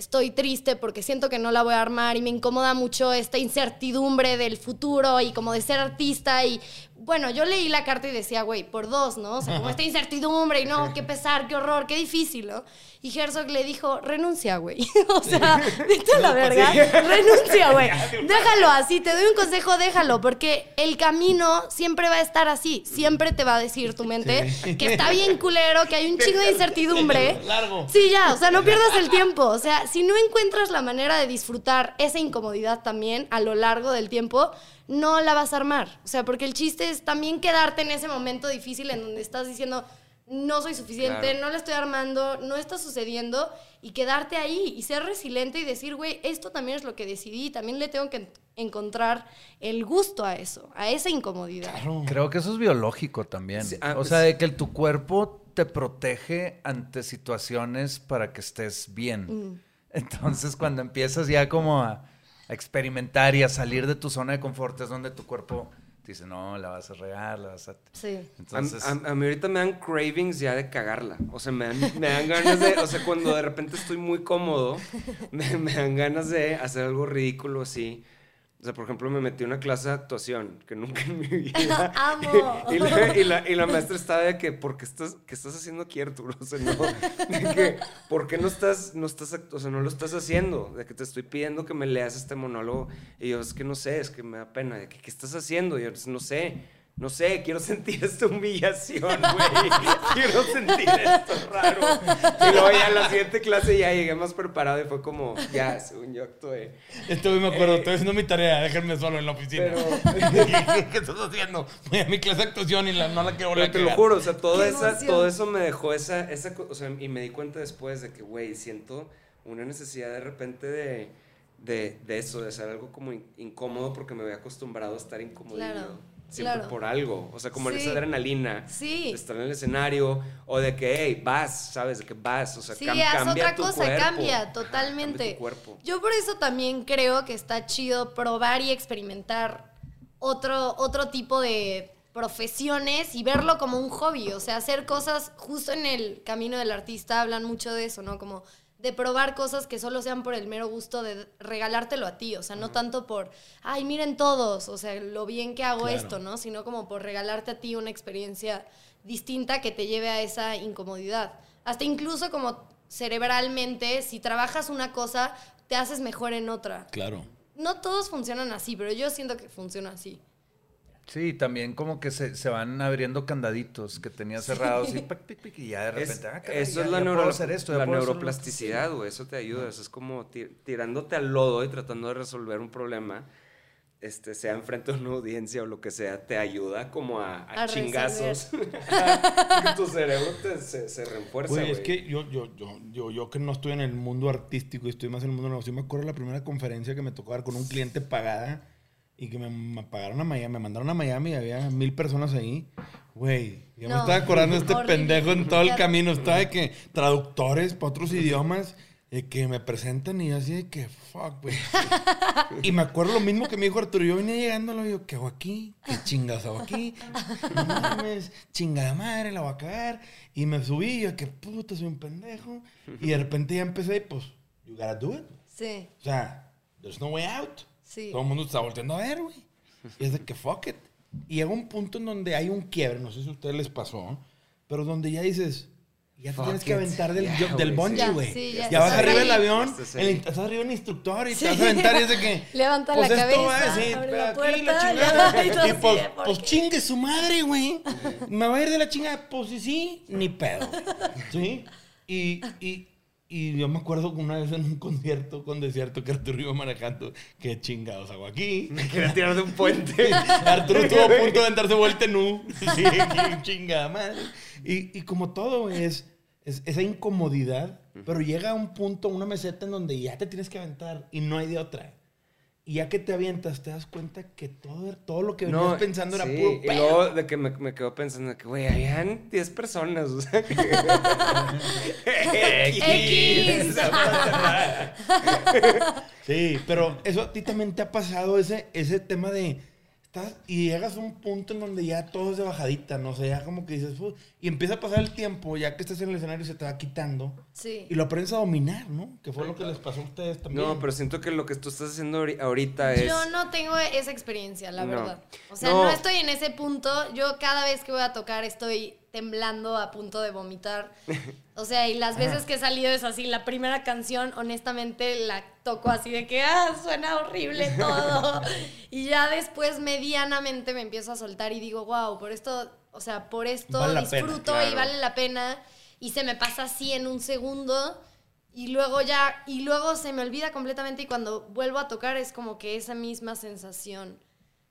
Speaker 2: estoy triste porque siento que no la voy a armar y me incomoda mucho esta incertidumbre del futuro y como de ser artista y bueno, yo leí la carta y decía, güey, por dos, ¿no? O sea, como esta incertidumbre y no, qué pesar, qué horror, qué difícil, ¿no? Y Herzog le dijo, renuncia, güey. o sea, vete a la verga, renuncia, güey. Déjalo así, te doy un consejo, déjalo, porque el camino siempre va a estar así. Siempre te va a decir tu mente que está bien culero, que hay un chingo de incertidumbre.
Speaker 1: Largo.
Speaker 2: Sí, ya, o sea, no pierdas el tiempo. O sea, si no encuentras la manera de disfrutar esa incomodidad también a lo largo del tiempo, no la vas a armar. O sea, porque el chiste es también quedarte en ese momento difícil en donde estás diciendo, no soy suficiente,
Speaker 3: Claro.
Speaker 2: no la estoy armando, no está sucediendo, y quedarte ahí y ser resiliente y decir, güey, esto también es lo que decidí, también le tengo que en- encontrar el gusto a eso, a esa incomodidad.
Speaker 1: Claro.
Speaker 4: Creo que eso es biológico también.
Speaker 3: Sí, ah,
Speaker 4: o sea,
Speaker 3: sí.
Speaker 4: de que tu cuerpo te protege ante situaciones para que estés bien.
Speaker 2: Mm.
Speaker 4: Entonces, cuando empiezas ya como a, a experimentar y a salir de tu zona de confort, es donde tu cuerpo te dice, no, la vas a regar, la vas a...
Speaker 2: Sí.
Speaker 3: A,
Speaker 4: Entonces,
Speaker 3: a- a mí ahorita me dan cravings ya de cagarla. O sea, me dan, me dan ganas de. O sea, cuando de repente estoy muy cómodo, me, me dan ganas de hacer algo ridículo así. O sea, por ejemplo, me metí a una clase de actuación que nunca en mi vida.
Speaker 2: Amo.
Speaker 3: Y, la, y la- y la maestra estaba de que, ¿por qué estás, qué estás haciendo aquí, Arturo? O sea, no. De que, ¿por qué no estás, no estás, o sea, no lo estás haciendo? De que te estoy pidiendo que me leas este monólogo. Y yo, es que no sé, es que me da pena. De que, ¿qué estás haciendo? Y yo, no sé. No sé, quiero sentir esta humillación, güey. quiero sentir esto raro. Y luego ya en la siguiente clase ya llegué más preparado y fue como, ya, según yo actué.
Speaker 1: Güey me acuerdo, estoy haciendo mi tarea, déjenme solo en la oficina.
Speaker 3: Pero-
Speaker 1: ¿Qué estás haciendo? Voy a mi clase de actuación y la, no la quiero volver
Speaker 3: te lo juro, o sea, todo, esa, todo eso me dejó esa, esa, o sea, y me di cuenta después de que, güey, siento una necesidad de repente de, de, de eso, de hacer algo como in- incómodo porque me había acostumbrado a estar incómodo.
Speaker 2: Claro,
Speaker 3: Siempre
Speaker 2: claro.
Speaker 3: por algo, o sea, como
Speaker 2: Sí.
Speaker 3: esa adrenalina
Speaker 2: Sí.
Speaker 3: de estar en el escenario o de que, hey, vas, ¿sabes? De que vas, o sea,
Speaker 2: Sí,
Speaker 3: cam-
Speaker 2: haz
Speaker 3: cambia
Speaker 2: otra
Speaker 3: tu
Speaker 2: cosa,
Speaker 3: cuerpo.
Speaker 2: cambia totalmente.
Speaker 3: cambia tu cuerpo.
Speaker 2: Yo por eso también creo que está chido probar y experimentar otro, otro tipo de profesiones y verlo como un hobby, o sea, hacer cosas justo en el camino del artista, hablan mucho de eso, ¿no? Como de probar cosas que solo sean por el mero gusto de regalártelo a ti, o sea, no tanto por, ay, miren todos, o sea, lo bien que hago
Speaker 1: Claro.
Speaker 2: esto, ¿no? Sino como por regalarte a ti una experiencia distinta que te lleve a esa incomodidad. Hasta incluso como cerebralmente, si trabajas una cosa, te haces mejor en otra.
Speaker 1: Claro.
Speaker 2: No todos funcionan así, pero yo siento que funciona así.
Speaker 4: Sí, también como que se, se van abriendo candaditos que tenías cerrados y, pic, pic, pic, y ya de
Speaker 3: Es-
Speaker 4: repente, ah, caray,
Speaker 3: eso
Speaker 4: ya-
Speaker 3: es la, neuro-
Speaker 4: hacer esto,
Speaker 3: la neuroplasticidad, güey. Eso te ayuda. Eso es como ti- tirándote al lodo y tratando de resolver un problema. Este, sea enfrente de una audiencia o lo que sea, te ayuda como a, a
Speaker 2: A
Speaker 3: chingazos. tu cerebro te- se, se refuerza,
Speaker 1: Güey, es que yo, yo, yo, yo, yo que no estoy en el mundo artístico y estoy más en el mundo negocio, me acuerdo la primera conferencia que me tocó dar con un cliente pagada y que me, me pagaron a Miami, me mandaron a Miami y había mil personas ahí. Güey, yo me
Speaker 2: No,
Speaker 1: estaba acordando de este
Speaker 2: horrible.
Speaker 1: pendejo en todo el
Speaker 2: Ya-
Speaker 1: camino. Estaba de que traductores para otros idiomas de que me presentan y yo así de que fuck, güey. Y me acuerdo lo mismo que me dijo Arturo. Yo venía llegando y yo, ¿qué hago aquí? ¿Qué chingas hago aquí? No mames, chingada madre, la voy a cagar. Y me subí y yo, que puta, soy un pendejo. Y de repente ya empecé y pues, you gotta do it.
Speaker 2: Sí,
Speaker 1: O sea, there's no way out.
Speaker 2: Sí.
Speaker 1: Todo el mundo está volteando a ver, güey. Y es de que fuck it. Y llega un punto en donde hay un quiebre, no sé si a ustedes les pasó, pero donde ya dices, Ya te tienes que aventar del, del
Speaker 3: güey,
Speaker 1: bungee,
Speaker 2: sí.
Speaker 1: güey.
Speaker 2: Ya, sí, ya
Speaker 1: ya vas arriba del avión,
Speaker 3: Estás
Speaker 1: el- estás arriba un instructor y
Speaker 2: Sí.
Speaker 1: te vas a aventar y es de que...
Speaker 2: Levanta
Speaker 1: pues
Speaker 2: la
Speaker 1: esto va
Speaker 2: cabeza, abre
Speaker 1: pero
Speaker 2: la
Speaker 1: aquí
Speaker 2: puerta,
Speaker 1: chingada.
Speaker 2: y
Speaker 1: pues,
Speaker 2: de, ¿por
Speaker 1: pues chingue su madre, güey. Me va a ir de la chingada. Pues sí, sí, ni pedo. ¿Sí? Y, y, y yo me acuerdo que una vez en un concierto con Desierto que Arturo iba manejando. ¿Qué chingados hago aquí?
Speaker 3: Me quería tirar de un puente.
Speaker 1: Arturo estuvo a punto de aventarse vuelta en U. Sí, chingada madre. Y, y como todo, es, es esa incomodidad, pero llega a un punto, una meseta en donde ya te tienes que aventar y no hay de otra. Y ya que te avientas, te das cuenta que todo, todo lo que venías pensando era
Speaker 3: sí,
Speaker 1: puro
Speaker 3: Y
Speaker 1: pedo.
Speaker 3: luego de que me, me quedo pensando que, güey, habían 10 personas. O sea, que...
Speaker 2: X.
Speaker 1: Sí, pero eso a ti también te ha pasado ese, ese tema de. Estás, y llegas a un punto en donde ya todo es de bajadita, ¿no? O sea, ya como que dices, "Fu", y empieza a pasar el tiempo, ya que estás en el escenario se te va quitando.
Speaker 2: Sí.
Speaker 1: Y lo aprendes a dominar, ¿no? Que fue lo que les pasó a ustedes también.
Speaker 3: No, pero siento que lo que tú estás haciendo ahori- ahorita es...
Speaker 2: Yo no tengo esa experiencia, la
Speaker 3: No.
Speaker 2: verdad. O sea,
Speaker 3: No.
Speaker 2: no. estoy en ese punto. Yo cada vez que voy a tocar estoy temblando a punto de vomitar. O sea, y las veces que he salido es así. La primera canción, honestamente, la toco así de que, ah, suena horrible todo. y ya después, medianamente, me empiezo a soltar y digo, wow, por esto, o sea, por esto
Speaker 1: Vale pena,
Speaker 2: disfruto
Speaker 3: claro.
Speaker 2: y vale la pena. Y se me pasa así en un segundo. Y luego ya, y luego se me olvida completamente y cuando vuelvo a tocar es como que esa misma sensación.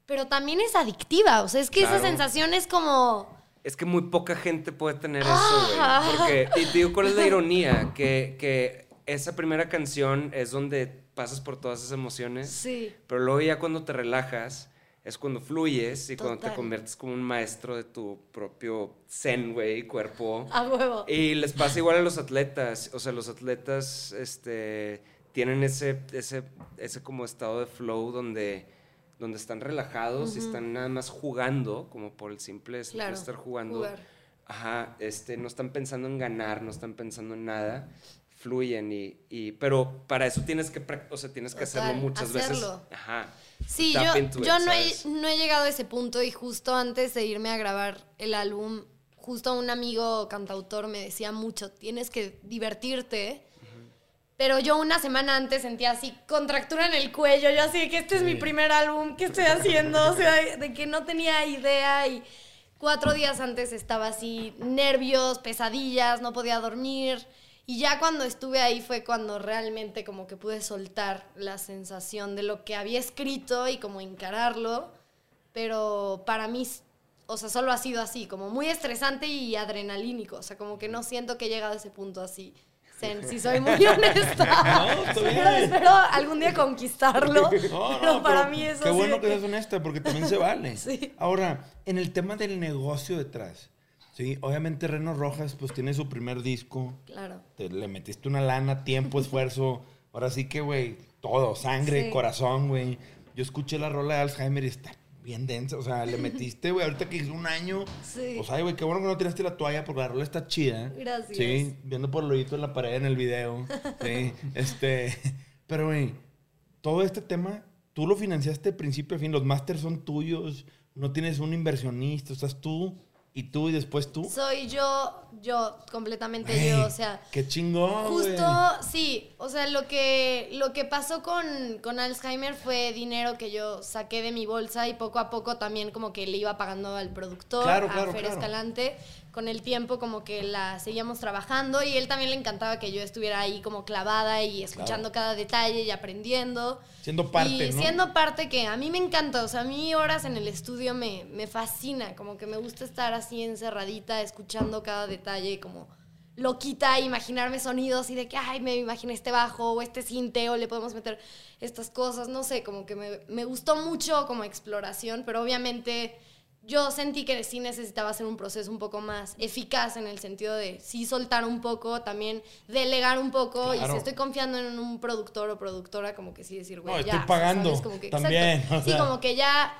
Speaker 2: Pero también es adictiva, o sea, es que esa sensación es como...
Speaker 3: Es que muy poca gente puede tener
Speaker 2: Ah.
Speaker 3: eso, güey. Porque, y te digo, ¿cuál es la ironía? Que, que esa primera canción es donde pasas por todas esas emociones.
Speaker 2: Sí.
Speaker 3: Pero luego ya cuando te relajas, es cuando fluyes y cuando te conviertes como un maestro de tu propio zen, güey, cuerpo.
Speaker 2: A huevo.
Speaker 3: Y les pasa igual a los atletas. O sea, los atletas este, tienen ese, ese, ese como estado de flow donde, donde están relajados y están nada más jugando, como por el simple
Speaker 2: Claro,
Speaker 3: estar jugando.
Speaker 2: jugar.
Speaker 3: Ajá, este, no están pensando en ganar, no están pensando en nada. Fluyen y, y- pero para eso tienes que, o sea, tienes que hacerlo muchas
Speaker 2: hacerlo.
Speaker 3: veces. Ajá.
Speaker 2: Sí, yo,
Speaker 3: it,
Speaker 2: yo no, he, no he llegado a ese punto y justo antes de irme a grabar el álbum, justo un amigo cantautor me decía mucho, tienes que divertirte. Pero yo una semana antes sentía así contractura en el cuello, yo así de que este es mi primer álbum, ¿qué estoy haciendo? O sea, de, de que no tenía idea y cuatro días antes estaba así, nervios, pesadillas, no podía dormir. Y ya cuando estuve ahí fue cuando realmente como que pude soltar la sensación de lo que había escrito y como encararlo. Pero para mí, o sea, solo ha sido así, como muy estresante y adrenalínico. O sea, como que no siento que he llegado a ese punto así. Zen, si soy muy honesta.
Speaker 1: No.
Speaker 2: Pero espero algún día conquistarlo.
Speaker 1: No,
Speaker 2: pero
Speaker 1: no,
Speaker 2: para
Speaker 1: pero
Speaker 2: mí eso
Speaker 1: Qué
Speaker 2: sí
Speaker 1: bueno que seas honesta, porque también se vale.
Speaker 2: Sí.
Speaker 1: Ahora, en el tema del negocio detrás, ¿sí? Obviamente Reno Rojas, pues tiene su primer disco.
Speaker 2: Claro.
Speaker 1: Te, le metiste una lana, tiempo, esfuerzo. Ahora sí que, güey, todo, sangre,
Speaker 2: Sí.
Speaker 1: corazón, güey. Yo escuché la rola de Alzheimer y está bien densa. O sea, le metiste, güey, ahorita que hizo un año.
Speaker 2: Sí.
Speaker 1: Pues, ay, güey, qué bueno que no tiraste la toalla porque la rola está chida.
Speaker 2: Gracias.
Speaker 1: Sí, viendo por el hoyito en la pared en el video. Sí, este. Pero, güey, todo este tema, tú lo financiaste de principio a fin. Los másters son tuyos. No tienes un inversionista. Estás tú y tú y después tú.
Speaker 2: Soy yo, yo, completamente yo, o sea.
Speaker 1: Qué chingón.
Speaker 2: Justo, sí, o sea, lo que, lo que pasó con, con Alzheimer fue dinero que yo saqué de mi bolsa y poco a poco también como que le iba pagando al productor,
Speaker 1: Claro,
Speaker 2: a
Speaker 1: claro,
Speaker 2: Fer
Speaker 1: claro.
Speaker 2: Escalante. Con el tiempo como que la seguíamos trabajando y él también le encantaba que yo estuviera ahí como clavada y escuchando cada detalle y aprendiendo.
Speaker 1: Siendo parte,
Speaker 2: Y
Speaker 1: ¿no?
Speaker 2: siendo parte que a mí me encanta, o sea, a mí horas en el estudio me, me fascina, como que me gusta estar así encerradita, escuchando cada detalle, como loquita, imaginarme sonidos y de que, ay, me imaginé este bajo o este cinte o le podemos meter estas cosas, no sé, como que me, me gustó mucho como exploración, pero obviamente yo sentí que sí necesitaba hacer un proceso un poco más eficaz en el sentido de sí soltar un poco, también delegar un poco y si estoy confiando en un productor o productora, como que sí decir, güey,
Speaker 1: No,
Speaker 2: ya.
Speaker 1: estoy pagando
Speaker 2: ¿sabes? Como que,
Speaker 1: también, o
Speaker 2: Sí,
Speaker 1: sea.
Speaker 2: como que ya,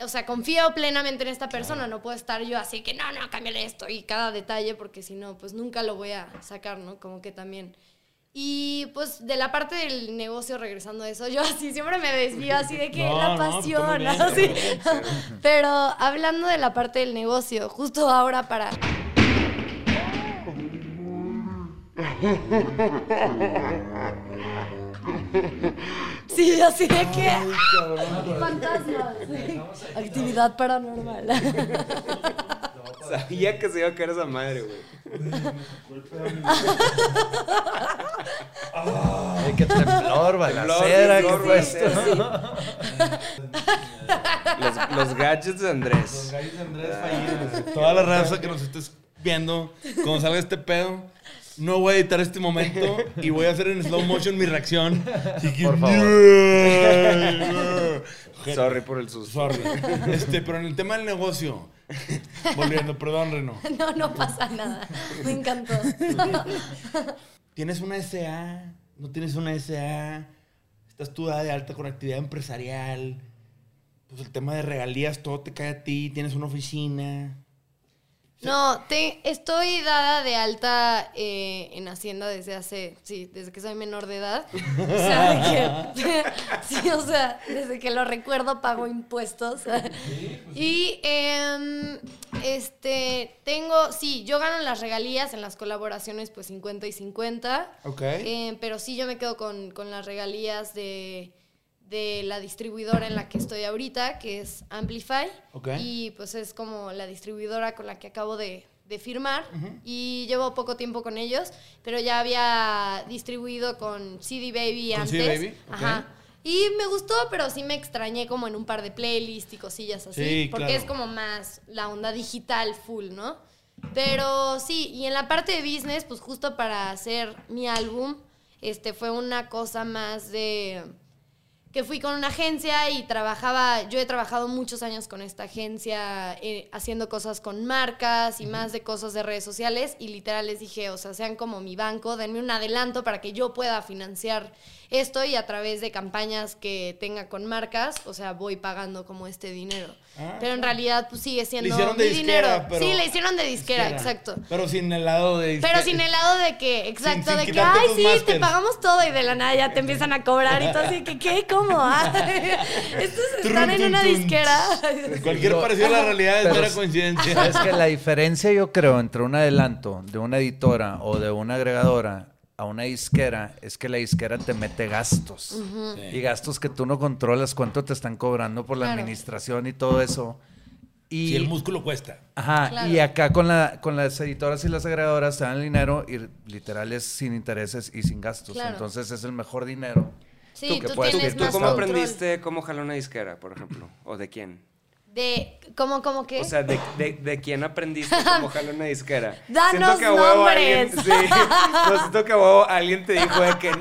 Speaker 2: o sea, confío plenamente en esta persona, no puedo estar yo así que no, no, cámbiale esto y cada detalle porque si no, pues nunca lo voy a sacar, ¿no? Como que también. Y pues de la parte del negocio, regresando a eso, yo así siempre me desvío así de que
Speaker 1: No,
Speaker 2: la
Speaker 1: pues,
Speaker 2: pasión,
Speaker 1: bien,
Speaker 2: así. Pero hablando de la parte del negocio, justo ahora para Sí, así de que. Fantasmas. Actividad paranormal.
Speaker 3: Sabía que se iba a caer esa madre, güey.
Speaker 4: Ay, qué temblor, balacera, ¿qué fue esto?
Speaker 3: Los, los gadgets de Andrés.
Speaker 1: Gallos de Andrés fallidos. Toda la raza que nos estés viendo, cuando salga este pedo, no voy a editar este momento y voy a hacer en slow motion mi reacción.
Speaker 4: Por favor.
Speaker 3: Sorry por el susto.
Speaker 1: Sorry. Este, pero en el tema del negocio, volviendo, perdón, Reno.
Speaker 2: No, no pasa nada. Me encantó.
Speaker 1: ¿Tienes una SA? ¿No tienes una SA? ¿Estás tú dada de alta con actividad empresarial? Pues el tema de regalías, todo te cae a ti. ¿Tienes una oficina?
Speaker 2: No, te, estoy dada de alta eh, en Hacienda desde hace, sí, desde que soy menor de edad. O sea, de que, sí, o sea, desde que lo recuerdo pago impuestos. Y em, este, tengo, sí, yo gano las regalías en las colaboraciones, pues 50 y 50.
Speaker 1: Ok.
Speaker 2: Eh, pero sí yo me quedo con, con las regalías de, de la distribuidora en la que estoy ahorita, que es Amplify.
Speaker 1: Ok.
Speaker 2: Y pues es como la distribuidora con la que acabo de, de firmar. Y llevo poco tiempo con ellos, pero ya había distribuido con CD Baby
Speaker 1: ¿Con
Speaker 2: antes.
Speaker 1: CD Baby?
Speaker 2: Ajá. Y me gustó, pero sí me extrañé como en un par de playlists y cosillas así.
Speaker 1: Sí,
Speaker 2: porque
Speaker 1: claro.
Speaker 2: es como más la onda digital full, ¿no? Pero sí, y en la parte de business, pues justo para hacer mi álbum, este fue una cosa más de que fui con una agencia y trabajaba, yo he trabajado muchos años con esta agencia eh, haciendo cosas con marcas y más de cosas de redes sociales y literal les dije, o sea, sean como mi banco, denme un adelanto para que yo pueda financiar esto y a través de campañas que tenga con marcas, o sea, voy pagando como este dinero.
Speaker 1: Ah,
Speaker 2: pero en realidad pues sigue siendo
Speaker 1: Le hicieron de
Speaker 2: mi
Speaker 1: disquera,
Speaker 2: dinero.
Speaker 1: pero-
Speaker 2: sí, le hicieron de disquera, exacto.
Speaker 1: Pero sin el lado de...
Speaker 2: Pero sin el lado de que, exacto,
Speaker 1: sin
Speaker 2: de que, ay, sí,
Speaker 1: masters".
Speaker 2: te pagamos todo y de la nada ya te empiezan a cobrar y todo así, que, ¿qué? ¿Cómo? Ah, Estos están en una disquera.
Speaker 1: Cualquier parecido a la realidad es mera coincidencia.
Speaker 4: Es que la diferencia, yo creo, entre un adelanto de una editora o de una agregadora a una disquera es que la disquera te mete gastos. Y gastos que tú no controlas cuánto te están cobrando por la
Speaker 2: Claro.
Speaker 4: administración y todo eso. Y,
Speaker 1: Si el músculo cuesta.
Speaker 4: Ajá,
Speaker 2: Claro.
Speaker 4: y acá con, la, con las editoras y las agregadoras te dan el dinero y literal es sin intereses y sin gastos.
Speaker 2: Claro.
Speaker 4: Entonces es el mejor dinero.
Speaker 2: Sí,
Speaker 4: que
Speaker 2: tú
Speaker 4: puedes-
Speaker 3: ¿Tú
Speaker 2: más
Speaker 3: cómo
Speaker 2: control.
Speaker 3: aprendiste cómo jalar una disquera, por ejemplo? ¿O de quién?
Speaker 2: De, ¿cómo, cómo qué?
Speaker 3: O sea, ¿de, de, de quién aprendiste cómo jalar una disquera?
Speaker 2: Danos
Speaker 3: huevo
Speaker 2: nombres.
Speaker 3: alguien, sí, no, siento que huevo alguien te dijo de que no,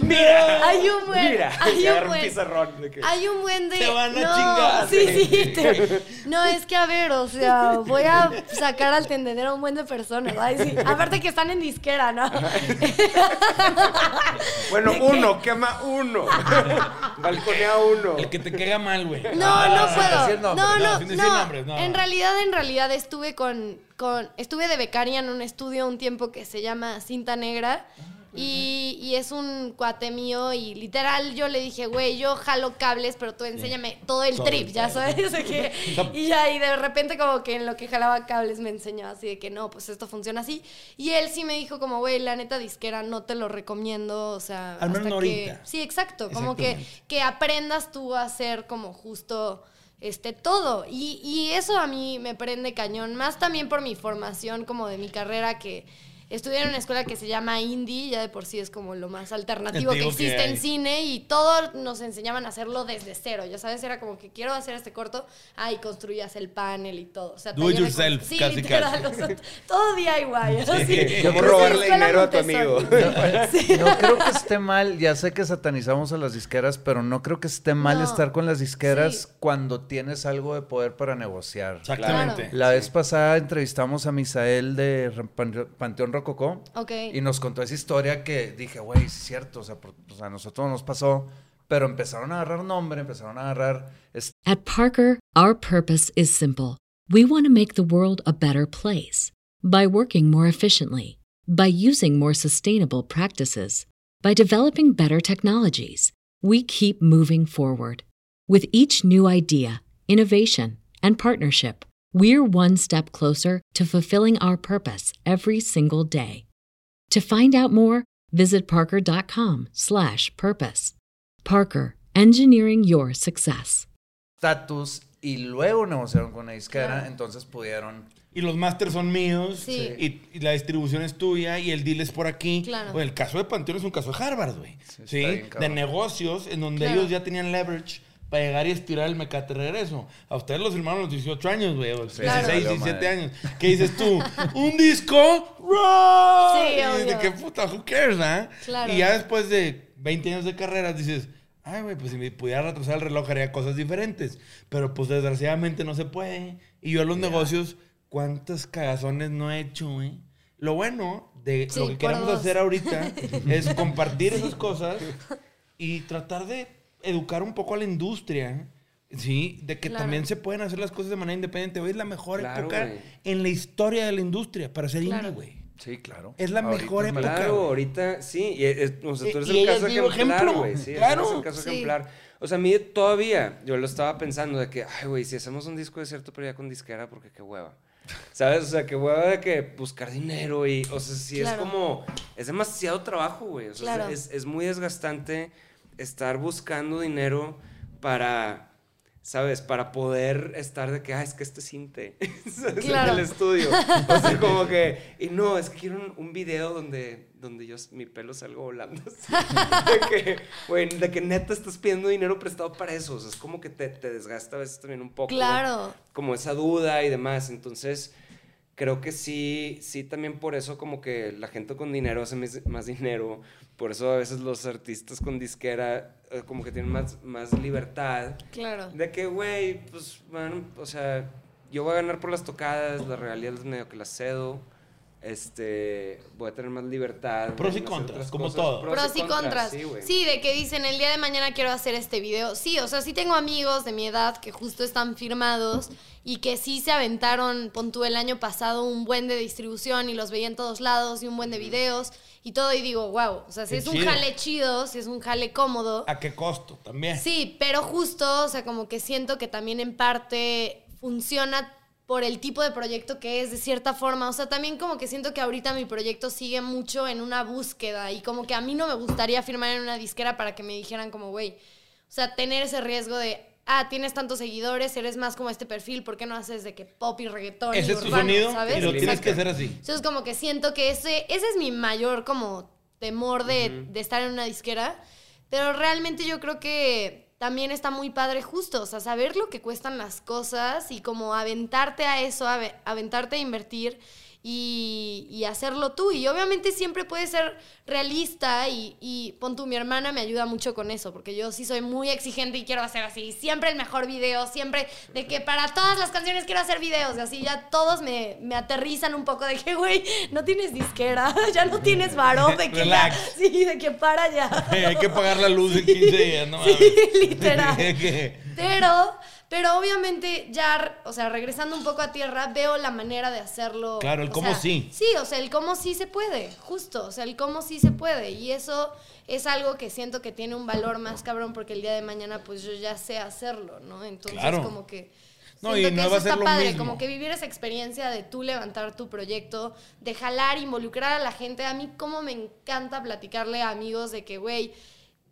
Speaker 3: mira,
Speaker 2: hay un buen,
Speaker 3: mira,
Speaker 2: hay un
Speaker 3: agarra un
Speaker 2: buen,
Speaker 3: pizarrón de que
Speaker 2: hay un buen de,
Speaker 1: Te van a
Speaker 2: no,
Speaker 1: chingar.
Speaker 2: sí, sí, te- no, es que a ver, o sea, voy a sacar al tendedero a un buen de personas, sí, aparte que están en disquera, ¿no?
Speaker 3: bueno, uno, quema uno, balconea uno.
Speaker 1: El que te caiga mal, güey.
Speaker 2: No, no puedo. no, no, no. En realidad, en realidad estuve con, con, estuve de becaria en un estudio un tiempo que se llama Cinta Negra. Y, y es un cuate mío y literal yo le dije, güey, yo jalo cables, pero tú enséñame todo el
Speaker 1: Todo
Speaker 2: trip,
Speaker 1: el
Speaker 2: ya sabes. Que- y ya, y de repente como que en lo que jalaba cables me enseñó así de que no, pues esto funciona así. Y él sí me dijo como, güey, la neta disquera no te lo recomiendo, o sea,
Speaker 1: Al menos
Speaker 2: hasta que... Sí, exacto, como que, que aprendas tú a hacer como justo este todo. Y, y eso a mí me prende cañón, más también por mi formación como de mi carrera que estudié en una escuela que se llama Indie, ya de por sí es como lo más alternativo
Speaker 1: Te
Speaker 2: que existe en cine y todo nos enseñaban a hacerlo desde cero, ya sabes, era como que quiero hacer este corto, ahí construías el panel y todo. O sea,
Speaker 1: Do it yourself,
Speaker 2: sí,
Speaker 1: casi,
Speaker 2: literal,
Speaker 1: casi.
Speaker 2: o sea, todo DIY. así.
Speaker 3: ¿Cómo
Speaker 2: Esa
Speaker 3: robarle dinero a tu amigo?
Speaker 2: Montessori.
Speaker 4: No creo que esté mal, ya sé que satanizamos a las disqueras, pero no creo que esté mal
Speaker 2: No.
Speaker 4: estar con las disqueras
Speaker 2: Sí.
Speaker 4: cuando tienes algo de poder para negociar.
Speaker 1: Exactamente.
Speaker 4: La vez pasada entrevistamos a Misael de Panteón Rococó
Speaker 2: Ok.
Speaker 4: y nos contó esa historia que dije, güey, es cierto, o sea, por- pues a nosotros nos pasó, pero empezaron a agarrar nombre, empezaron a agarrar...
Speaker 5: At Parker, our purpose is simple. We want to make the world a better place by working more efficiently, by using more sustainable practices, by developing better technologies. We keep moving forward. With each new idea, innovation, and partnership, we're one step closer to fulfilling our purpose every single day. To find out more, visit parker.com/purpose. Parker, engineering your success.
Speaker 4: Status y luego negociaron con una disquera,
Speaker 2: Claro.
Speaker 4: entonces pudieron.
Speaker 1: Y los masters son míos.
Speaker 2: Sí.
Speaker 1: Y, y la distribución es tuya y el deal es por aquí.
Speaker 2: Claro.
Speaker 1: Güey, el caso de Panteón es un caso de Harvard, güey.
Speaker 4: Sí,
Speaker 1: Sí, de negocios en donde
Speaker 2: Claro.
Speaker 1: ellos ya tenían leverage para llegar y estirar el mecate regreso. A ustedes los firmaron a los 18 años, güey. o 16,
Speaker 2: Claro.
Speaker 1: 17
Speaker 4: Valió
Speaker 1: años. ¿Qué dices tú? ¿Un disco? ¡Rock!
Speaker 2: Sí,
Speaker 1: Y de qué puta, who cares, ah?
Speaker 2: Claro.
Speaker 1: Y ya después de 20 años de carrera dices... Ay, güey, pues si me pudiera retrasar el reloj haría cosas diferentes. Pero pues desgraciadamente no se puede. Y yo en los negocios, ¿cuántas cagazones no he hecho, güey? Lo bueno de
Speaker 2: Sí,
Speaker 1: lo que queremos
Speaker 2: dos.
Speaker 1: hacer ahorita es compartir esas cosas y tratar de educar un poco a la industria. Sí, de que
Speaker 2: Claro.
Speaker 1: también se pueden hacer las cosas de manera independiente. Hoy es la mejor
Speaker 3: Claro,
Speaker 1: época en la historia de la industria para ser
Speaker 2: Claro.
Speaker 1: indie, güey.
Speaker 4: Sí, claro.
Speaker 1: Es la mejor
Speaker 4: es
Speaker 1: época.
Speaker 3: Claro, ahorita sí. Y, es- o sea, tú eres
Speaker 1: Y-
Speaker 3: el
Speaker 1: y
Speaker 3: caso
Speaker 1: es
Speaker 3: ejemplar,
Speaker 1: ejemplo,
Speaker 3: güey. Sí,
Speaker 1: claro.
Speaker 3: eres el caso
Speaker 2: Sí.
Speaker 3: ejemplar. O sea, a mí todavía, yo lo estaba pensando de que, ay, güey, si hacemos un disco de cierto, pero ya con disquera, porque qué hueva. ¿Sabes? O sea, qué hueva de que buscar dinero y, o sea, sí
Speaker 2: Claro.
Speaker 3: es como, es demasiado trabajo, güey. O sea,
Speaker 2: Claro.
Speaker 3: es, es muy desgastante estar buscando dinero para, ¿sabes? Para poder estar de que, ah, es que este cinte.
Speaker 2: Claro.
Speaker 3: En el estudio. O sea, como que, y no, es que quiero un, un video donde, donde yo, mi pelo salga volando. así. De que, güey, de que neta estás pidiendo dinero prestado para eso. O sea, es como que te, te desgasta a veces también un poco.
Speaker 2: Claro.
Speaker 3: Como esa duda y demás. Entonces, creo que sí, sí, también por eso como que la gente con dinero hace más dinero. Por eso a veces los artistas con disquera eh, como que tienen más, más libertad.
Speaker 2: Claro.
Speaker 3: De que, güey, pues, bueno, o sea, yo voy a ganar por las tocadas, las regalías medio que las cedo. Este, voy a tener más libertad.
Speaker 1: Pros y contras, como
Speaker 3: cosas.
Speaker 1: todo.
Speaker 2: Pros y contras.
Speaker 3: Sí.
Speaker 2: Sí, de que dicen el día de mañana quiero hacer este video. Sí, o sea, sí tengo amigos de mi edad que justo están firmados y que sí se aventaron, pon tú el año pasado, un buen de distribución y los veía en todos lados y un buen de videos y todo. Y digo, wow, o sea, si
Speaker 1: Qué
Speaker 2: es un jale chido, si es un jale cómodo.
Speaker 1: ¿A qué costo? También.
Speaker 2: Sí, pero justo, o sea, como que siento que también en parte funciona por el tipo de proyecto que es, de cierta forma. O sea, también como que siento que ahorita mi proyecto sigue mucho en una búsqueda y como que a mí no me gustaría firmar en una disquera para que me dijeran como, güey, o sea, tener ese riesgo de, ah, tienes tantos seguidores, eres más como este perfil, ¿por qué no haces de que pop y reggaetón y
Speaker 1: Ese es tu
Speaker 2: urbano,
Speaker 1: sonido
Speaker 2: ¿sabes?
Speaker 1: y lo tienes que hacer así.
Speaker 2: Entonces como que siento que ese, ese es mi mayor como temor de, de estar en una disquera. Pero realmente yo creo que también está muy padre justo, o sea, saber lo que cuestan las cosas y como aventarte a eso, ave- aventarte a invertir y, y hacerlo tú. Y obviamente siempre puedes ser realista y, y pon tú, mi hermana me ayuda mucho con eso, porque yo sí soy muy exigente y quiero hacer así, siempre el mejor video, siempre de que para todas las canciones quiero hacer videos y así ya todos me, me aterrizan un poco de que, güey, no tienes disquera, ya no tienes varón, de que ya, sí, de que para ya.
Speaker 1: Hay que pagar la luz en 15 días, no
Speaker 2: Sí, literal. Pero, pero obviamente ya, o sea, regresando un poco a tierra, veo la manera de hacerlo.
Speaker 1: Claro, el cómo
Speaker 2: sea,
Speaker 1: sí.
Speaker 2: Sí, o sea, el cómo sí se puede, justo, o sea, el cómo sí se puede. Y eso es algo que siento que tiene un valor más cabrón porque el día de mañana pues yo ya sé hacerlo, ¿no? Entonces
Speaker 1: Claro.
Speaker 2: como que...
Speaker 1: No, y
Speaker 2: que
Speaker 1: no
Speaker 2: eso
Speaker 1: va a ser
Speaker 2: está
Speaker 1: lo
Speaker 2: padre,
Speaker 1: mismo.
Speaker 2: como que vivir esa experiencia de tú levantar tu proyecto, de jalar, involucrar a la gente. A mí como me encanta platicarle a amigos de que, güey,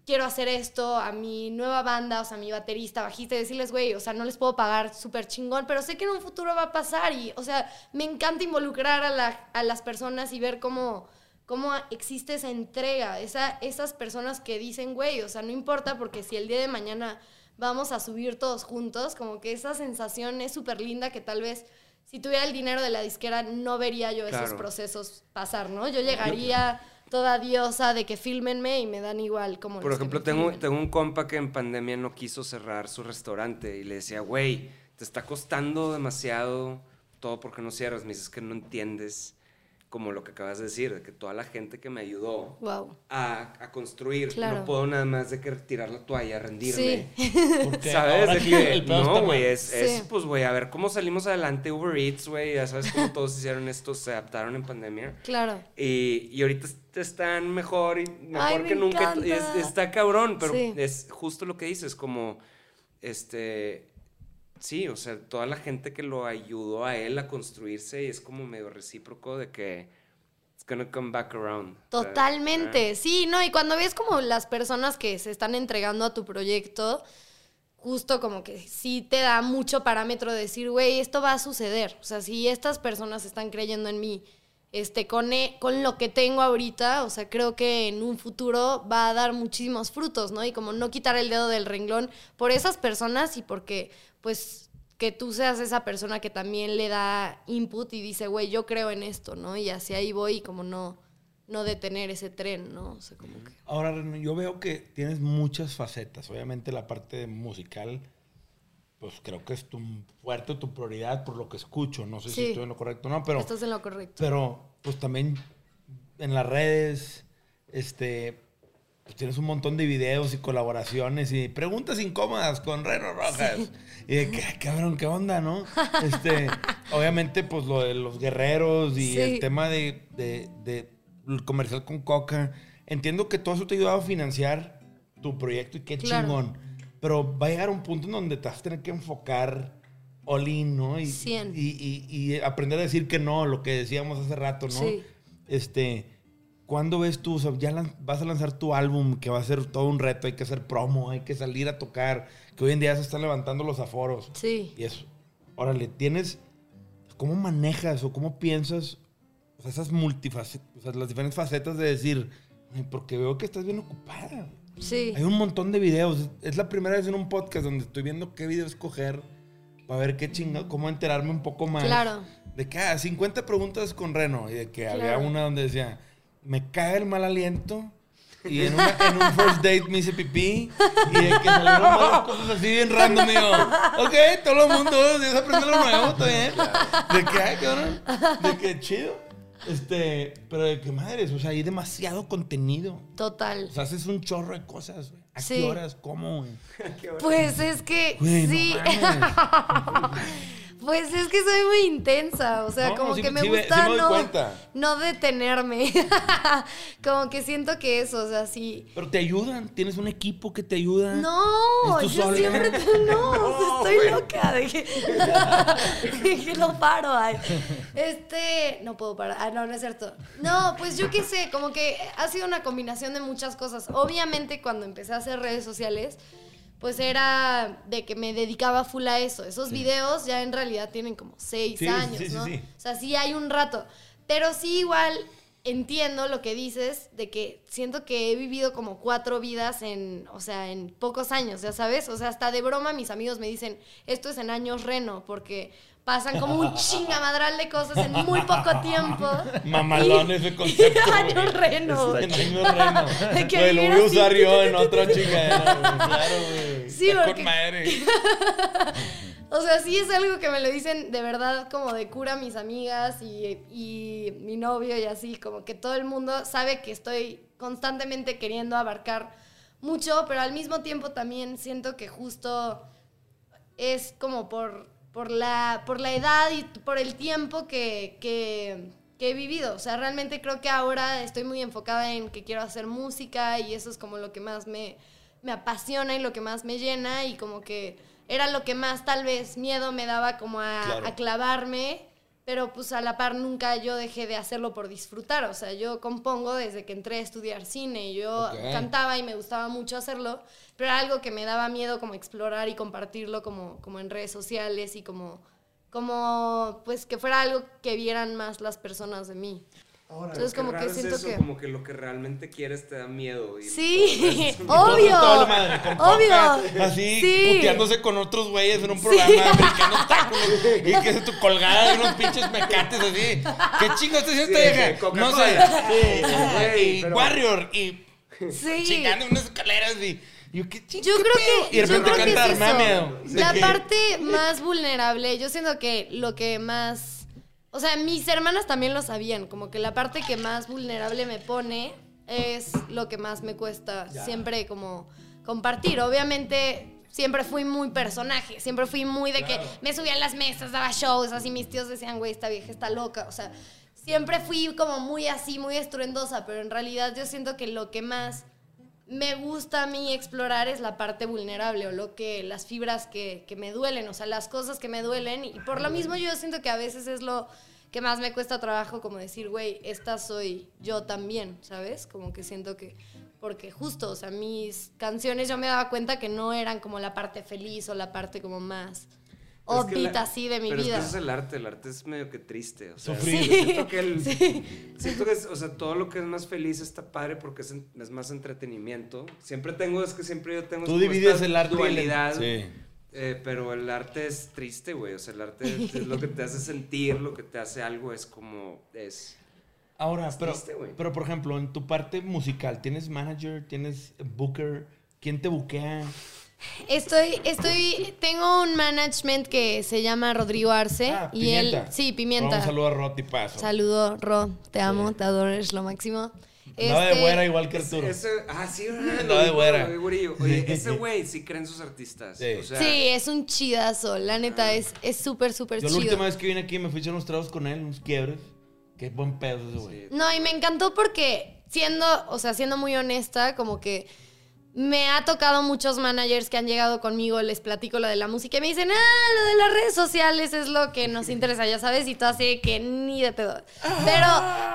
Speaker 2: quiero hacer esto a mi nueva banda, o sea, a mi baterista, bajista, y decirles, güey, o sea, no les puedo pagar súper chingón, pero sé que en un futuro va a pasar y, o sea, me encanta involucrar a, la- a las personas y ver cómo, cómo existe esa entrega, esa, esas personas que dicen, güey, o sea, no importa porque si el día de mañana vamos a subir todos juntos, como que esa sensación es súper linda que tal vez... Si tuviera el dinero de la disquera, no vería yo esos procesos pasar, ¿no? Yo llegaría toda diosa de que fílmenme y me dan igual como
Speaker 3: Por ejemplo, tengo, tengo un compa que en pandemia no quiso cerrar su restaurante y le decía, güey, te está costando demasiado todo porque no cierras. Me dices que no entiendes como lo que acabas de decir, de que toda la gente que me ayudó
Speaker 2: Wow.
Speaker 3: a, a construir,
Speaker 2: Claro.
Speaker 3: no puedo nada más de que tirar la toalla, rendirme.
Speaker 2: Sí.
Speaker 3: ¿Sabes? De que, no, güey, es,
Speaker 2: Sí.
Speaker 3: es, pues, güey, a ver cómo salimos adelante Uber Eats, güey, ya sabes cómo todos hicieron esto, se adaptaron en pandemia.
Speaker 2: Claro.
Speaker 3: Y, y ahorita est- están mejor y mejor
Speaker 2: Ay, me
Speaker 3: que nunca.
Speaker 2: encanta.
Speaker 3: Es- está cabrón, pero
Speaker 2: Sí.
Speaker 3: es justo lo que dices, como, este, sí, o sea, toda la gente que lo ayudó a él a construirse y es como medio recíproco de que it's gonna come back around.
Speaker 2: Totalmente, sí, no, y cuando ves como las personas que se están entregando a tu proyecto, justo como que sí te da mucho parámetro de decir, güey, esto va a suceder. O sea, si estas personas están creyendo en mí, este, con, e- con lo que tengo ahorita, o sea, creo que en un futuro va a dar muchísimos frutos, ¿no? Y como no quitar el dedo del renglón por esas personas y porque, pues, que tú seas esa persona que también le da input y dice, güey, yo creo en esto, ¿no? Y hacia ahí voy y como no, no detener ese tren, ¿no? O sea, como que...
Speaker 1: Ahora, yo veo que tienes muchas facetas. Obviamente la parte musical, pues creo que es tu fuerte, tu prioridad por lo que escucho. No sé si estoy en lo correcto o no, pero,
Speaker 2: Estás en lo correcto.
Speaker 1: pero pues también en las redes, este, pues tienes un montón de videos y colaboraciones y preguntas incómodas con Reno Rojas. Y de que, "Ay, cabrón, ¿qué onda, no? Este, obviamente, pues lo de los guerreros y
Speaker 2: Sí.
Speaker 1: el tema de, de- comercial con Coca. Entiendo que todo eso te ha ayudado a financiar tu proyecto y qué
Speaker 2: Claro.
Speaker 1: chingón. Pero va a llegar un punto en donde te vas a tener que enfocar all in, ¿no? Y,
Speaker 2: Cien.
Speaker 1: y, y- y aprender a decir que no, lo que decíamos hace rato, ¿no?
Speaker 2: Sí.
Speaker 1: Este, ¿cuándo ves tú? O sea, ya lan- vas a lanzar tu álbum, que va a ser todo un reto, hay que hacer promo, hay que salir a tocar, que hoy en día se están levantando los aforos.
Speaker 2: Sí.
Speaker 1: Y eso, órale, tienes, ¿cómo manejas o cómo piensas o sea, esas multifacetas, o sea, las diferentes facetas de decir, "Ay, porque veo que estás bien ocupada.
Speaker 2: Sí.
Speaker 1: Hay un montón de videos. Es la primera vez en un podcast donde estoy viendo qué video escoger para ver qué chinga, cómo enterarme un poco más.
Speaker 2: Claro.
Speaker 1: De que, ah, 50 preguntas con Reno. Y de que había una donde decía, me cae el mal aliento. Y en, una- en un first date me hice pipí. Y de que salieron malas cosas así bien random. Y yo, ok, todo el mundo, todos los días aprende lo nuevo, está bien. De que, ay, cabrón. De que chido. Este, pero de que madres, o sea, hay demasiado contenido.
Speaker 2: Total.
Speaker 1: O sea, haces un chorro de cosas, güey. ¿A
Speaker 2: Sí.
Speaker 1: qué horas? ¿Cómo, güey?
Speaker 2: Pues es que
Speaker 1: Güey,
Speaker 2: sí. pues es que soy muy intensa. O sea,
Speaker 1: No,
Speaker 2: como
Speaker 1: sí-
Speaker 2: que me
Speaker 1: sí
Speaker 2: gusta
Speaker 1: sí me doy
Speaker 2: no, no detenerme. como que siento que eso, o sea, sí.
Speaker 1: Pero te ayudan, tienes un equipo que te ayuda.
Speaker 2: No,
Speaker 1: ¿Es tú
Speaker 2: yo
Speaker 1: sola?
Speaker 2: siempre te- no, o sea, estoy loca de que, que no paro. ay. Este, no puedo parar. Ah, no, no es cierto. No, pues yo qué sé, como que ha sido una combinación de muchas cosas. Obviamente cuando empecé a hacer redes sociales, pues era de que me dedicaba full a eso. Esos videos ya en realidad tienen como seis
Speaker 1: Sí,
Speaker 2: años,
Speaker 1: sí, sí,
Speaker 2: ¿no?
Speaker 1: sí.
Speaker 2: O sea, sí hay un rato. Pero sí igual entiendo lo que dices de que siento que he vivido como cuatro vidas en, o sea, en pocos años, ya sabes. O sea, hasta de broma mis amigos me dicen, esto es en años reno, porque pasan como un chingamadral de cosas en muy poco tiempo.
Speaker 1: Mamalón ese concepto. güey.
Speaker 2: reno.
Speaker 1: En años reno.
Speaker 2: De que
Speaker 1: lo voy a usar yo en otra chingadera. Claro, güey.
Speaker 2: Sí, porque-
Speaker 1: Con madre.
Speaker 2: O sea, sí es algo que me lo dicen de verdad como de cura mis amigas y, y mi novio y así, como que todo el mundo sabe que estoy constantemente queriendo abarcar mucho, pero al mismo tiempo también siento que justo es como por, por, la, por la edad y por el tiempo que, que, que he vivido. O sea, realmente creo que ahora estoy muy enfocada en que quiero hacer música y eso es como lo que más me, me apasiona y lo que más me llena y como que era lo que más tal vez miedo me daba como a,
Speaker 1: Claro.
Speaker 2: a clavarme. Pero pues a la par nunca yo dejé de hacerlo por disfrutar. O sea, yo compongo desde que entré a estudiar cine. y Yo cantaba y me gustaba mucho hacerlo, pero era algo que me daba miedo como explorar y compartirlo como, como en redes sociales y como, como pues que fuera algo que vieran más las personas de mí. Entonces
Speaker 3: Qué
Speaker 2: como que
Speaker 3: es
Speaker 2: siento
Speaker 3: eso,
Speaker 2: que...
Speaker 3: Como que lo que realmente quieres te da miedo. y
Speaker 2: Sí,
Speaker 3: entonces-
Speaker 2: obvio,
Speaker 1: Toda la madre, con
Speaker 2: obvio.
Speaker 1: así,
Speaker 2: Sí.
Speaker 1: puteándose con otros güeyes en un programa americano tacos. Y que es tu colgada de unos pinches mecates así. ¿Qué chingo está haciendo
Speaker 3: Sí,
Speaker 1: esta
Speaker 3: de
Speaker 1: vieja? No sé. Sí, y
Speaker 3: pero-
Speaker 1: Warrior. Y
Speaker 2: Sí.
Speaker 1: chingando en unas escaleras y. Yo, ¿qué
Speaker 2: Yo
Speaker 1: qué
Speaker 2: creo
Speaker 1: pedo?
Speaker 2: que,
Speaker 1: Y de
Speaker 2: yo
Speaker 1: repente
Speaker 2: creo que es
Speaker 1: cantar, me da
Speaker 2: eso.
Speaker 1: miedo. De
Speaker 2: La parte más vulnerable, yo siento que lo que más... O sea, mis hermanas también lo sabían, como que la parte que más vulnerable me pone es lo que más me cuesta siempre como compartir. Obviamente siempre fui muy personaje, siempre fui muy de que me subía a las mesas, daba shows, así mis tíos decían, güey, esta vieja está loca, o sea, siempre fui como muy así, muy estruendosa, pero en realidad yo siento que lo que más me gusta a mí explorar es la parte vulnerable o lo que las fibras que, que me duelen, o sea, las cosas que me duelen y por lo mismo yo siento que a veces es lo que más me cuesta trabajo como decir, güey, esta soy yo también, ¿sabes? Como que siento que porque justo, o sea, mis canciones yo me daba cuenta que no eran como la parte feliz o la parte como más
Speaker 3: Pero es que la-
Speaker 2: así de mi
Speaker 3: pero
Speaker 2: vida.
Speaker 3: es que eso es el arte, el arte es medio que triste. O sea,
Speaker 1: Sufrir.
Speaker 3: Siento que, el-
Speaker 2: Sí.
Speaker 3: siento que es- o sea, todo lo que es más feliz está padre porque es, en- es más entretenimiento. Siempre tengo, es que siempre yo tengo
Speaker 1: Tú divides el arte y el-
Speaker 3: dualidad.
Speaker 1: Sí.
Speaker 3: eh, pero el arte es triste, güey. O sea, el arte es, es lo que te hace sentir, lo que te hace algo, es como es.
Speaker 1: Ahora, pero,
Speaker 3: triste, güey.
Speaker 1: pero por ejemplo, en tu parte musical, ¿tienes manager? ¿Tienes booker? ¿Quién te buquea?
Speaker 2: Estoy, estoy, tengo un management que se llama Rodrigo Arce
Speaker 1: Ah,
Speaker 2: y
Speaker 1: Pimienta.
Speaker 2: él, sí, Pimienta.
Speaker 1: Un saludo a Roti Paso.
Speaker 2: Saludo, Ro, te amo, te adoro, eres lo máximo.
Speaker 1: Andaba de
Speaker 2: Este,
Speaker 1: güera igual que Arturo.
Speaker 3: Ese, ah, sí.
Speaker 1: Andaba de güera.
Speaker 3: Oye, ese güey sí cree en sus artistas.
Speaker 1: Sí.
Speaker 3: O sea,
Speaker 2: sí, es un chidazo, la neta, es es súper, súper
Speaker 1: Yo la
Speaker 2: chido.
Speaker 1: última vez que vine aquí me fui a echar unos tragos con él, unos quiebres. Qué buen pedo ese güey.
Speaker 3: sí.
Speaker 2: No, y me encantó porque siendo, o sea, siendo muy honesta, como que me ha tocado muchos managers que han llegado conmigo, les platico lo de la música y me dicen, ah, lo de las redes sociales es lo que nos interesa, ya sabes, y tú así que ni de pedo. Pero,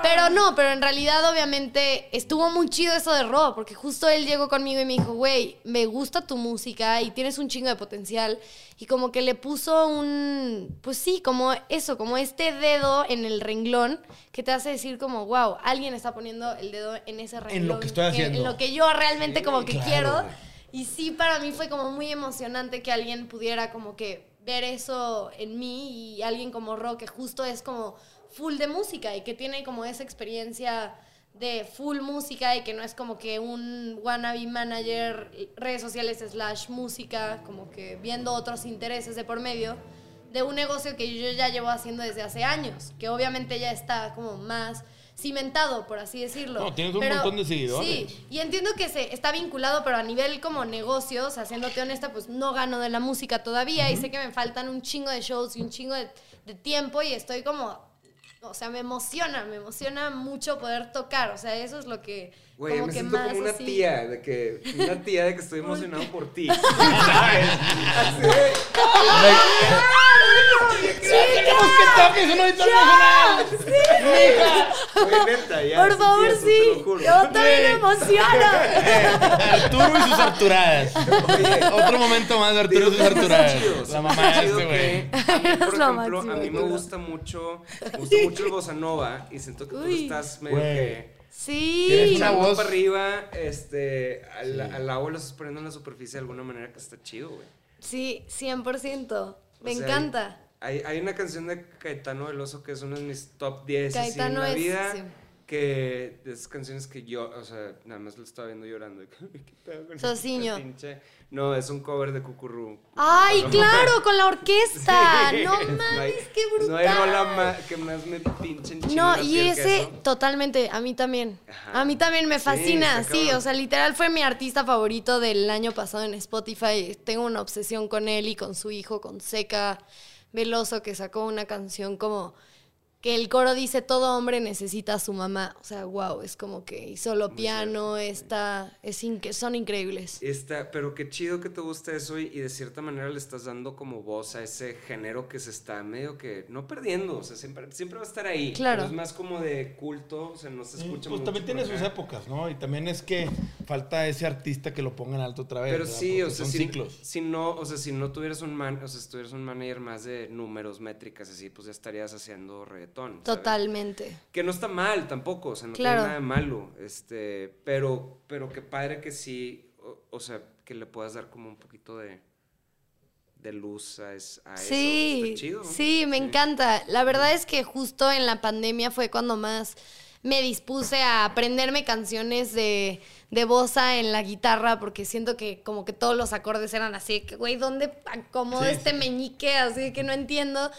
Speaker 2: pero no, pero en realidad obviamente estuvo muy chido eso de Ro, porque justo él llegó conmigo y me dijo, güey, me gusta tu música y tienes un chingo de potencial. Y como que le puso un, pues sí, como eso, como este dedo en el renglón que te hace decir como, wow, alguien está poniendo el dedo en ese renglón.
Speaker 1: En lo que estoy haciendo.
Speaker 2: En lo que yo realmente como que
Speaker 1: Claro,
Speaker 2: quiero. Y sí, para mí fue como muy emocionante que alguien pudiera como que ver eso en mí y alguien como Ro, que justo es como full de música y que tiene como esa experiencia de full música y que no es como que un wannabe manager, redes sociales slash música, como que viendo otros intereses de por medio de un negocio que yo ya llevo haciendo desde hace años, que obviamente ya está como más cimentado, por así decirlo.
Speaker 1: No, tienes un montón de seguidores.
Speaker 2: Sí, y entiendo que se está vinculado, pero a nivel como negocio, o sea, siéndote honesta, pues no gano de la música todavía y sé que me faltan un chingo de shows y un chingo de, de tiempo y estoy como, o sea, me emociona, me emociona mucho poder tocar, o sea, eso es lo que
Speaker 3: Güey,
Speaker 2: como
Speaker 3: me
Speaker 2: que
Speaker 3: siento
Speaker 2: más
Speaker 3: como una
Speaker 2: así-
Speaker 3: tía, de que, una tía de que estoy emocionado por ti. ¿Sabes? Así de-
Speaker 1: ¡Queremos que toques una internacional!
Speaker 3: Güey, neta, ya.
Speaker 2: Por favor,
Speaker 3: eso,
Speaker 2: sí. Yo también me emociono.
Speaker 1: Arturo y sus Arturadas.
Speaker 3: Oye,
Speaker 1: Otro momento más de Arturo y sus Arturadas.
Speaker 3: chido,
Speaker 1: La mamá de
Speaker 3: chido
Speaker 1: este güey.
Speaker 3: que, a mí, por ejemplo,
Speaker 2: máximo,
Speaker 3: a mí me gusta mucho, me gusta mucho el bossa nova y siento que tú estás medio
Speaker 1: Güey.
Speaker 3: que
Speaker 2: Sí.
Speaker 1: Una voz-
Speaker 3: para arriba, este, al, al agua lo estás poniendo en la superficie de alguna manera que está chido, güey.
Speaker 2: Sí, 100%. Me
Speaker 3: O sea,
Speaker 2: encanta.
Speaker 3: Hay, hay una canción de Caetano Veloso que es una de mis top 10 así en la
Speaker 2: es-
Speaker 3: vida.
Speaker 2: sí.
Speaker 3: Que de esas canciones que yo, o sea, nada más lo estaba viendo llorando. ¿Qué pedo con esta
Speaker 2: Sociño.
Speaker 3: No, es un cover de Cucurú.
Speaker 2: Ay,
Speaker 3: No,
Speaker 2: claro, con la orquesta.
Speaker 3: Sí.
Speaker 2: No mames, qué
Speaker 3: No hay rola
Speaker 2: brutal.
Speaker 3: que más me pinchen
Speaker 2: No, y ese totalmente, a mí también.
Speaker 3: Ajá.
Speaker 2: A mí también me fascina, sí, o sea, literal fue mi artista favorito del año pasado en Spotify. Tengo una obsesión con él y con su hijo, con Seca Veloso, que sacó una canción como que el coro dice todo hombre necesita a su mamá. O sea, wow, es como que y solo piano, está, es inque- son increíbles.
Speaker 3: Está, pero qué chido que te guste eso y, y de cierta manera le estás dando como voz a ese género que se está medio que no perdiendo, o sea, siempre, siempre va a estar ahí.
Speaker 2: Claro.
Speaker 3: pero es más como de culto, o sea, no se escucha
Speaker 1: Pues
Speaker 3: mucho
Speaker 1: también tiene sus épocas, ¿no? Y también es que falta ese artista que lo ponga en alto otra vez.
Speaker 3: Pero
Speaker 1: ¿verdad?
Speaker 3: sí,
Speaker 1: Porque
Speaker 3: o sea,
Speaker 1: son
Speaker 3: si,
Speaker 1: ciclos.
Speaker 3: si no, o sea, si no tuvieras un man, o sea, si tuvieras un manager más de números, métricas, así, pues ya estarías haciendo reggaetón. ¿sabes?
Speaker 2: Totalmente.
Speaker 3: Que no está mal tampoco, o sea, no
Speaker 2: Claro.
Speaker 3: tiene nada de malo, este, pero, pero qué padre que sí, o, o sea, que le puedas dar como un poquito de, de luz a, es- a
Speaker 2: Sí,
Speaker 3: eso. Está chido.
Speaker 2: sí, me encanta. La verdad es que justo en la pandemia fue cuando más me dispuse a aprenderme canciones de, de bossa en la guitarra porque siento que como que todos los acordes eran así, que güey, ¿dónde acomodo
Speaker 1: Sí,
Speaker 2: este
Speaker 1: sí.
Speaker 2: meñique? Así que no entiendo.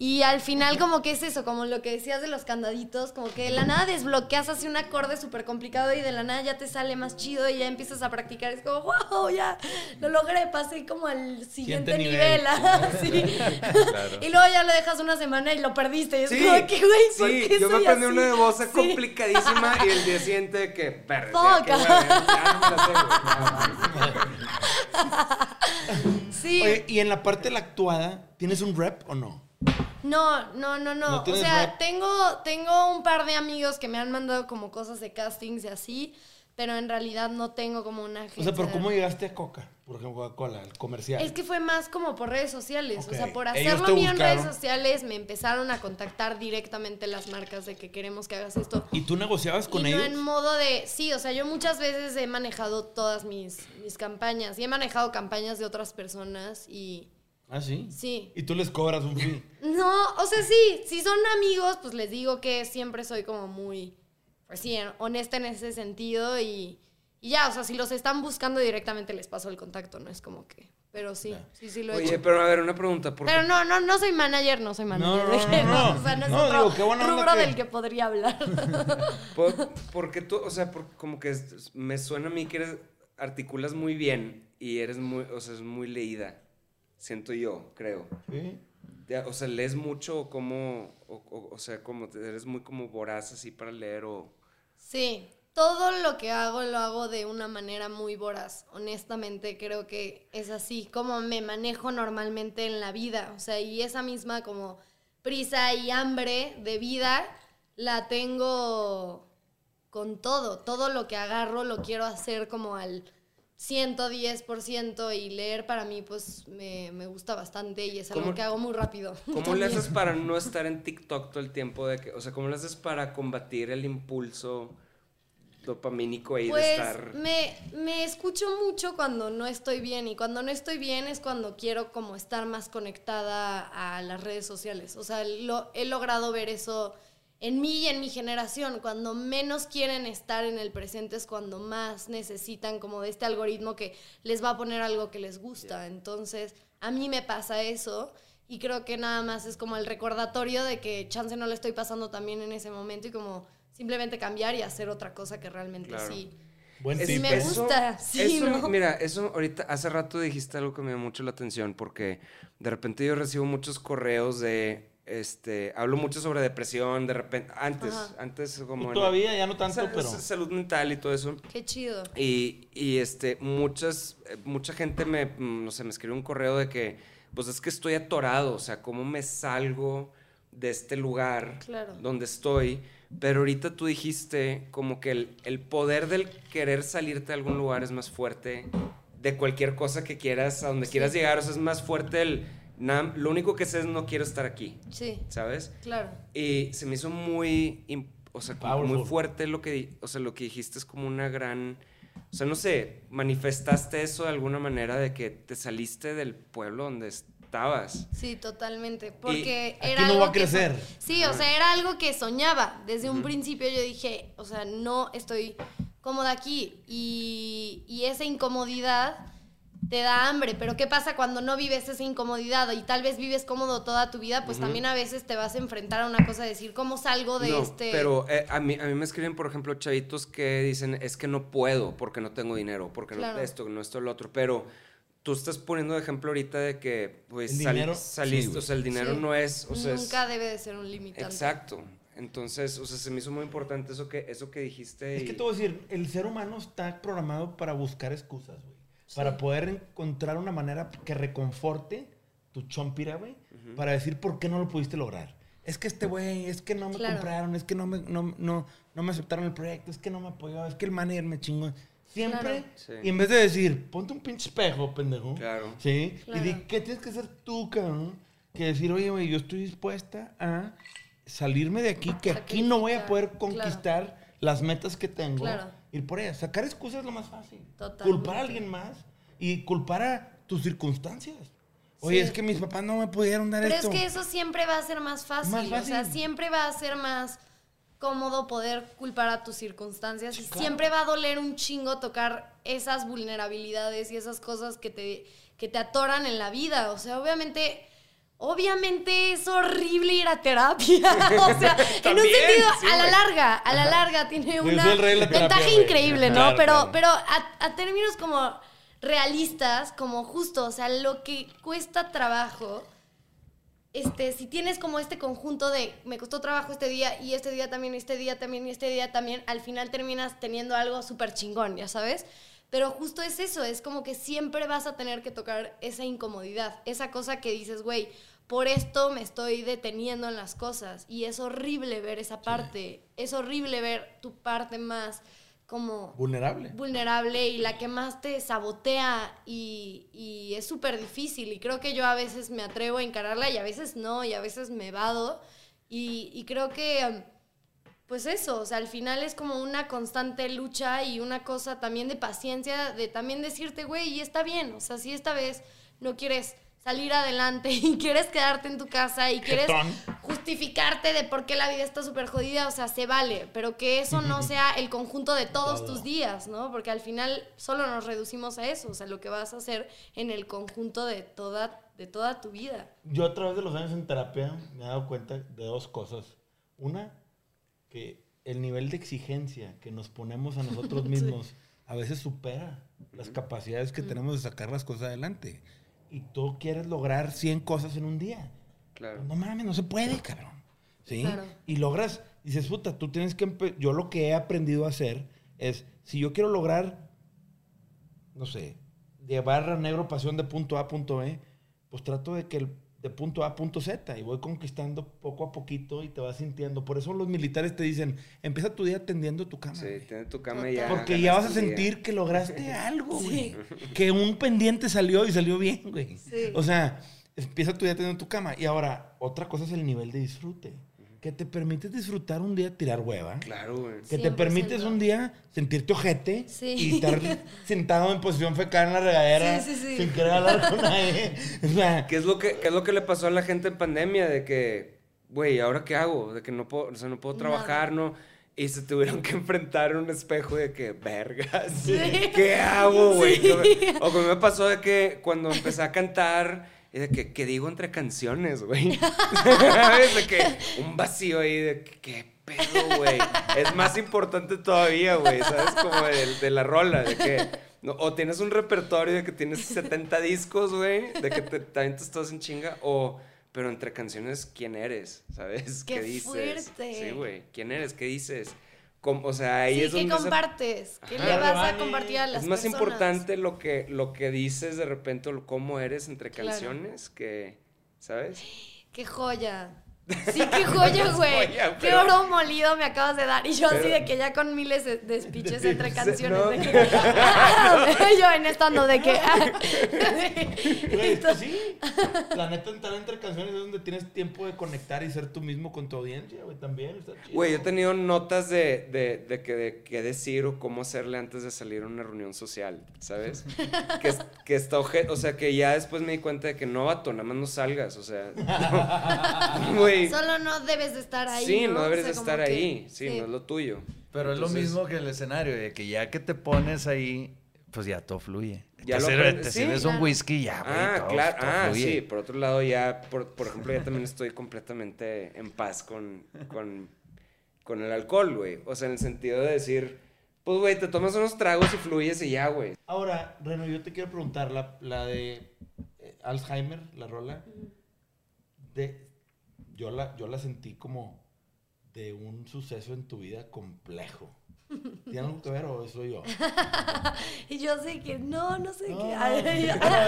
Speaker 2: Y al final como que es eso, como lo que decías de los candaditos, como que de la nada desbloqueas así un acorde súper complicado y de la nada ya te sale más chido y ya empiezas a practicar. Es como, wow, ya lo logré, pasé como al siguiente
Speaker 1: Siguiente
Speaker 2: nivel.
Speaker 1: nivel.
Speaker 2: ajá, sí. Y luego ya lo dejas una semana y lo perdiste. Y es
Speaker 3: Sí,
Speaker 2: como que, güey, ¿por
Speaker 3: sí,
Speaker 2: qué
Speaker 3: yo me aprendí
Speaker 2: así?
Speaker 3: una de voz
Speaker 2: Sí.
Speaker 3: complicadísima y el día siguiente que, güey.
Speaker 2: Sí.
Speaker 1: Oye, y en la parte de la actuada, ¿tienes un rep o no?
Speaker 2: No, no, no, no.
Speaker 1: ¿No
Speaker 2: o sea, tengo, tengo un par de amigos que me han mandado como cosas de castings y así, pero en realidad no tengo como una
Speaker 1: O
Speaker 2: agencia.
Speaker 1: sea, pero ¿cómo llegaste a Coca? Por ejemplo, Coca-Cola, el comercial.
Speaker 2: Es que fue más como por redes sociales. O sea, por hacerlo mío en redes sociales me empezaron a contactar directamente las marcas de que queremos que hagas esto.
Speaker 1: ¿Y tú negociabas con
Speaker 2: y
Speaker 1: ellos?
Speaker 2: no en modo de, sí, o sea, yo muchas veces he manejado todas mis, mis campañas y he manejado campañas de otras personas y
Speaker 1: Ah, sí.
Speaker 2: sí.
Speaker 1: Y tú les cobras un fee.
Speaker 2: No, o sea, sí, si son amigos, pues les digo que siempre soy como muy, pues sí, honesta en ese sentido y, y ya, o sea, si los están buscando directamente les paso el contacto, no es como que, pero sí, sí, sí lo he
Speaker 3: Oye,
Speaker 2: hecho.
Speaker 3: pero a ver, una pregunta. ¿por qué-
Speaker 2: Pero no, no, no soy manager, no soy manager.
Speaker 1: no,
Speaker 2: de
Speaker 1: no,
Speaker 2: que-
Speaker 1: no.
Speaker 2: O sea, no es
Speaker 1: No,
Speaker 2: otro
Speaker 1: digo, qué buena onda
Speaker 2: rubro
Speaker 1: que-
Speaker 2: del que podría hablar.
Speaker 3: Por- porque tú, o sea, por- como que es- me suena a mí que eres, articulas muy bien y eres muy, o sea, es muy leída. Siento yo, creo.
Speaker 1: ¿Sí?
Speaker 3: O sea, lees mucho o como, o, o- o sea, como te- eres muy como voraz así para leer o...
Speaker 2: Sí, todo lo que hago lo hago de una manera muy voraz. Honestamente, creo que es así como me manejo normalmente en la vida. O sea, y esa misma como prisa y hambre de vida la tengo con todo. Todo lo que agarro lo quiero hacer como al 110% y leer para mí pues me, me gusta bastante y es algo
Speaker 3: ¿Cómo-
Speaker 2: que hago muy rápido.
Speaker 3: ¿Cómo le haces para no estar en TikTok todo el tiempo? De que, o sea, ¿cómo le haces para combatir el impulso dopamínico ahí de
Speaker 2: Pues
Speaker 3: estar...
Speaker 2: me, me escucho mucho cuando no estoy bien y cuando no estoy bien es cuando quiero como estar más conectada a las redes sociales. O sea, lo, he logrado ver eso en mí y en mi generación. Cuando menos quieren estar en el presente es cuando más necesitan como de este algoritmo que les va a poner algo que les gusta. Entonces, a mí me pasa eso. Y creo que nada más es como el recordatorio de que chance no le estoy pasando también en ese momento y como simplemente cambiar y hacer otra cosa que realmente
Speaker 3: Claro.
Speaker 2: sí.
Speaker 1: Buen
Speaker 3: Es-
Speaker 2: Sí me
Speaker 1: ¿eh?
Speaker 2: gusta, sí,
Speaker 3: eso,
Speaker 2: ¿no?
Speaker 3: Mira, eso ahorita, hace rato dijiste algo que me dio mucho la atención porque de repente yo recibo muchos correos de, este, hablo mucho sobre depresión, de repente, antes,
Speaker 2: Ajá.
Speaker 3: antes como...
Speaker 1: Y
Speaker 3: en-
Speaker 1: todavía ya no tanto, pero...
Speaker 3: sa- Salud mental y todo eso.
Speaker 2: Qué chido.
Speaker 3: Y, y, este, muchas, eh, mucha gente me, mm, no sé, me escribe un correo de que, pues es que estoy atorado, o sea, ¿cómo me salgo de este lugar
Speaker 2: Claro.
Speaker 3: donde estoy? Pero ahorita tú dijiste como que el, el poder del querer salirte de algún lugar es más fuerte de cualquier cosa que quieras, a donde quieras llegar, o sea, es más fuerte el, "Nam, lo único que sé es no quiero estar aquí,
Speaker 2: Sí,
Speaker 3: ¿sabes?
Speaker 2: claro.
Speaker 3: Y se me hizo muy, im- o sea, como muy fuerte lo que, di- o sea, lo que dijiste es como una gran, o sea, no sé, manifestaste eso de alguna manera de que te saliste del pueblo donde estabas.
Speaker 2: Sí, totalmente. Porque
Speaker 1: Aquí
Speaker 2: era
Speaker 1: no
Speaker 2: algo
Speaker 1: va a
Speaker 2: que
Speaker 1: crecer.
Speaker 2: sí, o sea, era algo que soñaba. Desde un principio yo dije, o sea, no estoy cómoda aquí. Y, y esa incomodidad te da hambre. Pero ¿qué pasa cuando no vives esa incomodidad y tal vez vives cómodo toda tu vida? Pues también a veces te vas a enfrentar a una cosa de decir, ¿cómo salgo de
Speaker 3: no,
Speaker 2: este...?
Speaker 3: pero eh, a, mí, a mí me escriben, por ejemplo, chavitos que dicen, es que no puedo porque no tengo dinero, porque
Speaker 2: Claro.
Speaker 3: no esto, no esto, lo otro, pero... Tú estás poniendo de ejemplo ahorita de que pues sal-
Speaker 1: dinero,
Speaker 3: saliste,
Speaker 1: sí,
Speaker 3: o sea, el dinero
Speaker 2: Sí.
Speaker 3: no es, o sea, es-
Speaker 2: Nunca debe de ser un limitante.
Speaker 3: Exacto. Entonces, o sea, se me hizo muy importante eso que, eso que dijiste.
Speaker 1: Es
Speaker 3: y-
Speaker 1: que te voy a decir, el ser humano está programado para buscar excusas, güey. Para poder encontrar una manera que reconforte tu chompira, güey. Para decir por qué no lo pudiste lograr. Es que este güey, es que no me
Speaker 2: Claro.
Speaker 1: compraron, es que no me, no, no, no me aceptaron el proyecto, es que no me apoyó, es que el manager me chingó. Siempre,
Speaker 2: Claro.
Speaker 1: Y en vez de decir, ponte un pinche espejo, pendejo.
Speaker 3: Claro.
Speaker 1: Sí.
Speaker 2: Claro.
Speaker 1: Y di, ¿qué tienes que hacer tú, cabrón? Que decir, oye, güey, yo estoy dispuesta a salirme de aquí, que aquí no voy a poder conquistar las metas que tengo.
Speaker 2: Claro.
Speaker 1: Ir por ellas. Sacar excusas es lo más fácil.
Speaker 2: Totalmente.
Speaker 1: Culpar a alguien más y culpar a tus circunstancias. Oye,
Speaker 2: Sí.
Speaker 1: es que mis papás no me pudieron dar
Speaker 2: Pero
Speaker 1: esto.
Speaker 2: es que eso siempre va a ser más fácil.
Speaker 1: Más
Speaker 2: O sea, siempre va a ser más cómodo poder culpar a tus circunstancias.
Speaker 1: Sí, claro.
Speaker 2: siempre va a doler un chingo tocar esas vulnerabilidades y esas cosas que te, que te atoran en la vida. O sea, obviamente. Obviamente es horrible ir a terapia. o sea, en un sentido,
Speaker 3: sí,
Speaker 2: a la larga, a la larga tiene una ventaja increíble, ¿no?
Speaker 1: Claro,
Speaker 2: pero,
Speaker 1: claro.
Speaker 2: pero a, a términos como realistas, como justo, o sea, lo que cuesta trabajo este, si tienes como este conjunto de me costó trabajo este día y este día también, este día también y este día también, al final terminas teniendo algo súper chingón, ya sabes. Pero justo es eso, es como que siempre vas a tener que tocar esa incomodidad, esa cosa que dices, güey, por esto me estoy deteniendo en las cosas. Y es horrible ver esa parte, es horrible ver tu parte más como
Speaker 1: Vulnerable.
Speaker 2: vulnerable y la que más te sabotea y, y es súper difícil. Y creo que yo a veces me atrevo a encararla y a veces no, y a veces me vado. Y, y creo que, um, pues eso, o sea, al final es como una constante lucha y una cosa también de paciencia, de también decirte, güey, y está bien, o sea, si esta vez no quieres salir adelante y quieres quedarte en tu casa y quieres justificarte de por qué la vida está súper jodida, o sea, se vale, pero que eso no sea el conjunto de todos
Speaker 1: Todo.
Speaker 2: tus días, ¿no? Porque al final solo nos reducimos a eso, o sea, lo que vas a hacer en el conjunto de toda, de toda tu vida.
Speaker 1: Yo a través de los años en terapia me he dado cuenta de dos cosas. Una, que el nivel de exigencia que nos ponemos a nosotros mismos a veces supera las capacidades que tenemos de sacar las cosas adelante. Y tú quieres lograr 100 cosas en un día.
Speaker 3: Claro.
Speaker 1: No mames, no se puede, cabrón. ¿Sí?
Speaker 2: Claro.
Speaker 1: Y logras, dices, puta, tú tienes que... Yo lo que he aprendido a hacer es, si yo quiero lograr, no sé, llevar a negro pasión de punto A a punto B, pues trato de que el, de punto A a punto Z y voy conquistando poco a poquito y te vas sintiendo. Por eso los militares te dicen, empieza tu día tendiendo tu cama.
Speaker 3: Sí, tu cama ya.
Speaker 1: Porque ya vas a
Speaker 3: día.
Speaker 1: sentir que lograste algo, güey.
Speaker 2: Sí.
Speaker 1: Que un pendiente salió y salió bien, güey.
Speaker 2: Sí.
Speaker 1: O sea, empieza tu día teniendo tu cama. Y ahora, otra cosa es el nivel de disfrute. Que te permites disfrutar un día tirar hueva.
Speaker 3: Claro, güey.
Speaker 1: Que te
Speaker 2: 100%.
Speaker 1: permites un día sentirte ojete
Speaker 2: Sí.
Speaker 1: y estar sentado en posición fecal en la regadera
Speaker 2: Sí, sí, sí.
Speaker 1: sin querer hablar con nadie. O sea,
Speaker 3: ¿Qué es, lo que, ¿Qué es lo que le pasó a la gente en pandemia? De que, güey, ¿ahora qué hago? De que no puedo, o sea, no puedo trabajar, ¿no? Y se tuvieron que enfrentar a un espejo de que, vergas,
Speaker 2: Sí.
Speaker 3: ¿qué hago, güey?
Speaker 2: Sí.
Speaker 3: O como me pasó de que cuando empecé a cantar, de que, ¿qué digo entre canciones, güey? ¿Sabes? De que un vacío ahí de que, ¿qué pedo, güey? Es más importante todavía, güey, ¿sabes? Como de, de la rola, de que... no, o tienes un repertorio de que tienes 70 discos, güey, de que te, te todos en chinga, o... Pero entre canciones, ¿quién eres? ¿Sabes?
Speaker 2: ¡Qué
Speaker 3: dices?
Speaker 2: fuerte!
Speaker 3: Sí, güey. ¿Quién eres? ¿Qué dices? Com- o sea, ahí
Speaker 2: Sí,
Speaker 3: es
Speaker 2: ¿qué
Speaker 3: donde...
Speaker 2: compartes? ¿Qué le vas a
Speaker 1: Vale.
Speaker 2: compartir a las
Speaker 3: es más
Speaker 2: personas?
Speaker 3: importante lo que, lo que dices de repente, o cómo eres entre
Speaker 2: Claro.
Speaker 3: canciones, que, ¿sabes?
Speaker 2: ¡Qué joya! Sí, qué joya, güey. Qué
Speaker 3: pero-
Speaker 2: oro molido me acabas de dar. Y yo así de que ya con miles de, de speeches entre canciones.
Speaker 3: no.
Speaker 2: De que, yo en estando de que.
Speaker 1: güey, es que sí. La neta, entrar entre canciones es donde tienes tiempo de conectar y ser tú mismo con tu audiencia, güey, también. Está chido.
Speaker 3: Güey, yo he tenido notas de, de, de que de qué decir o cómo hacerle antes de salir a una reunión social, ¿sabes? que, que está oje- o sea, que ya después me di cuenta de que no, vato, nada más no salgas, o sea, güey.
Speaker 2: Solo no debes de estar ahí.
Speaker 3: Sí,
Speaker 2: no,
Speaker 3: no
Speaker 2: O
Speaker 3: deberes
Speaker 2: sea,
Speaker 3: de estar
Speaker 2: que-
Speaker 3: ahí, sí, no es lo tuyo.
Speaker 4: Pero es lo mismo que el escenario, de que ya que te pones ahí, pues ya todo fluye.
Speaker 3: Ya
Speaker 4: te
Speaker 3: lo
Speaker 4: sirve-
Speaker 3: aprendes,
Speaker 4: te
Speaker 3: sí.
Speaker 4: sirves un whisky ya, güey.
Speaker 3: Ah,
Speaker 4: todo-
Speaker 3: claro.
Speaker 4: todo
Speaker 3: Ah,
Speaker 4: fluye.
Speaker 3: sí. Por otro lado, ya, por, por ejemplo, ya también estoy completamente en paz con, con, con el alcohol, güey. O sea, en el sentido de decir, pues, güey, te tomas unos tragos y fluyes y ya, güey.
Speaker 1: Ahora, Reno, yo te quiero preguntar, la, la de eh, Alzheimer, la rola, de, yo, la, yo la sentí como de un suceso en tu vida complejo. ¿Tiene algo que ver o soy yo?
Speaker 2: Y yo sé que no, no sé
Speaker 1: No,
Speaker 2: qué.
Speaker 1: no,
Speaker 2: Ay,
Speaker 1: no,